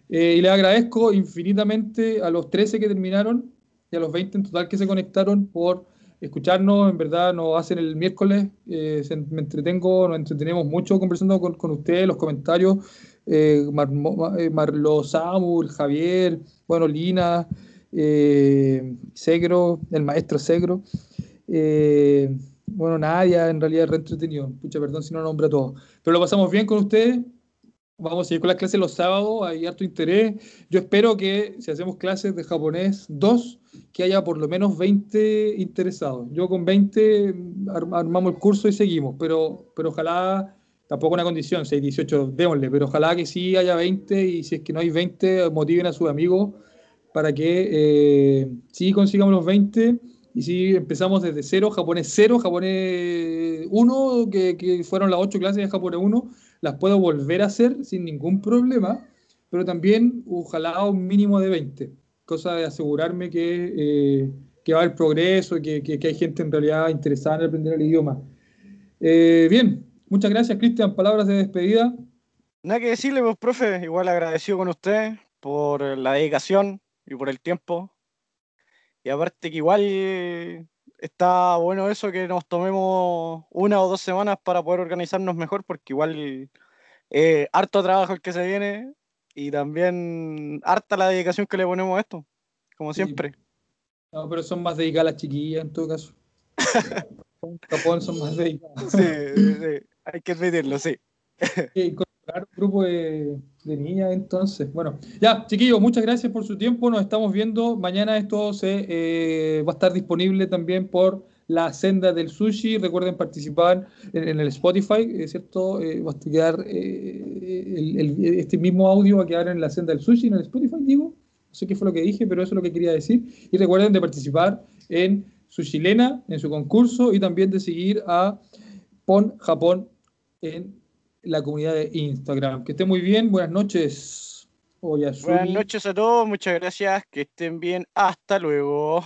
Speaker 1: Eh, y le agradezco infinitamente a los 13 que terminaron y a los 20 en total que se conectaron por escucharnos, en verdad nos hacen el miércoles, eh, me entretengo, nos entretenemos mucho conversando con, con ustedes, los comentarios, eh, Mar, eh, Marlo Samuel, Javier, bueno, Lina, eh, Segro, el maestro Segro, eh, bueno, Nadia, en realidad es re entretenido, pucha, perdón si no nombro a todos, pero lo pasamos bien con ustedes, vamos a seguir con las clases los sábados, hay harto interés. Yo espero que si hacemos clases de japonés 2, que haya por lo menos 20 interesados. Yo con 20 armamos el curso y seguimos, pero, pero ojalá, tampoco una condición, 6, 18, démosle, pero ojalá que sí haya 20 y si es que no hay 20, motiven a sus amigos para que eh, sí consigamos los 20 y si empezamos desde cero, japonés 0, japonés 1, que, que fueron las 8 clases de japonés 1, las puedo volver a hacer sin ningún problema pero también ojalá un mínimo de 20, cosa de asegurarme que, eh, que va a haber progreso y que, que, hay gente en realidad interesada en aprender el idioma. Eh, bien, muchas gracias, Cristian. Palabras de despedida.
Speaker 2: Nada que decirle, pues, profe, igual agradecido con usted por la dedicación y por el tiempo. Y aparte que igual está bueno eso que nos tomemos una o dos semanas para poder organizarnos mejor, porque igual eh, harto trabajo el que se viene y también harta la dedicación que le ponemos a esto, como siempre.
Speaker 1: No, pero son más dedicadas las chiquillas en todo caso. [LAUGHS] Japón son más dedicadas.
Speaker 2: Sí, sí, hay que admitirlo, sí.
Speaker 1: un grupo de, niñas entonces. Bueno, ya, chiquillos, muchas gracias por su tiempo. Nos estamos viendo. Mañana esto se eh, va a estar disponible también por la senda del sushi. Recuerden participar en, el Spotify, ¿es cierto? Eh, va a quedar eh, este mismo audio va a quedar en la senda del sushi, en el Spotify, digo. No sé qué fue lo que dije, pero eso es lo que quería decir. Y recuerden de participar en su chilena, en su concurso, y también de seguir a Pon Japón en la comunidad de Instagram. Que esté muy bien, buenas noches.
Speaker 2: Buenas noches a todos, muchas gracias, que estén bien, hasta luego.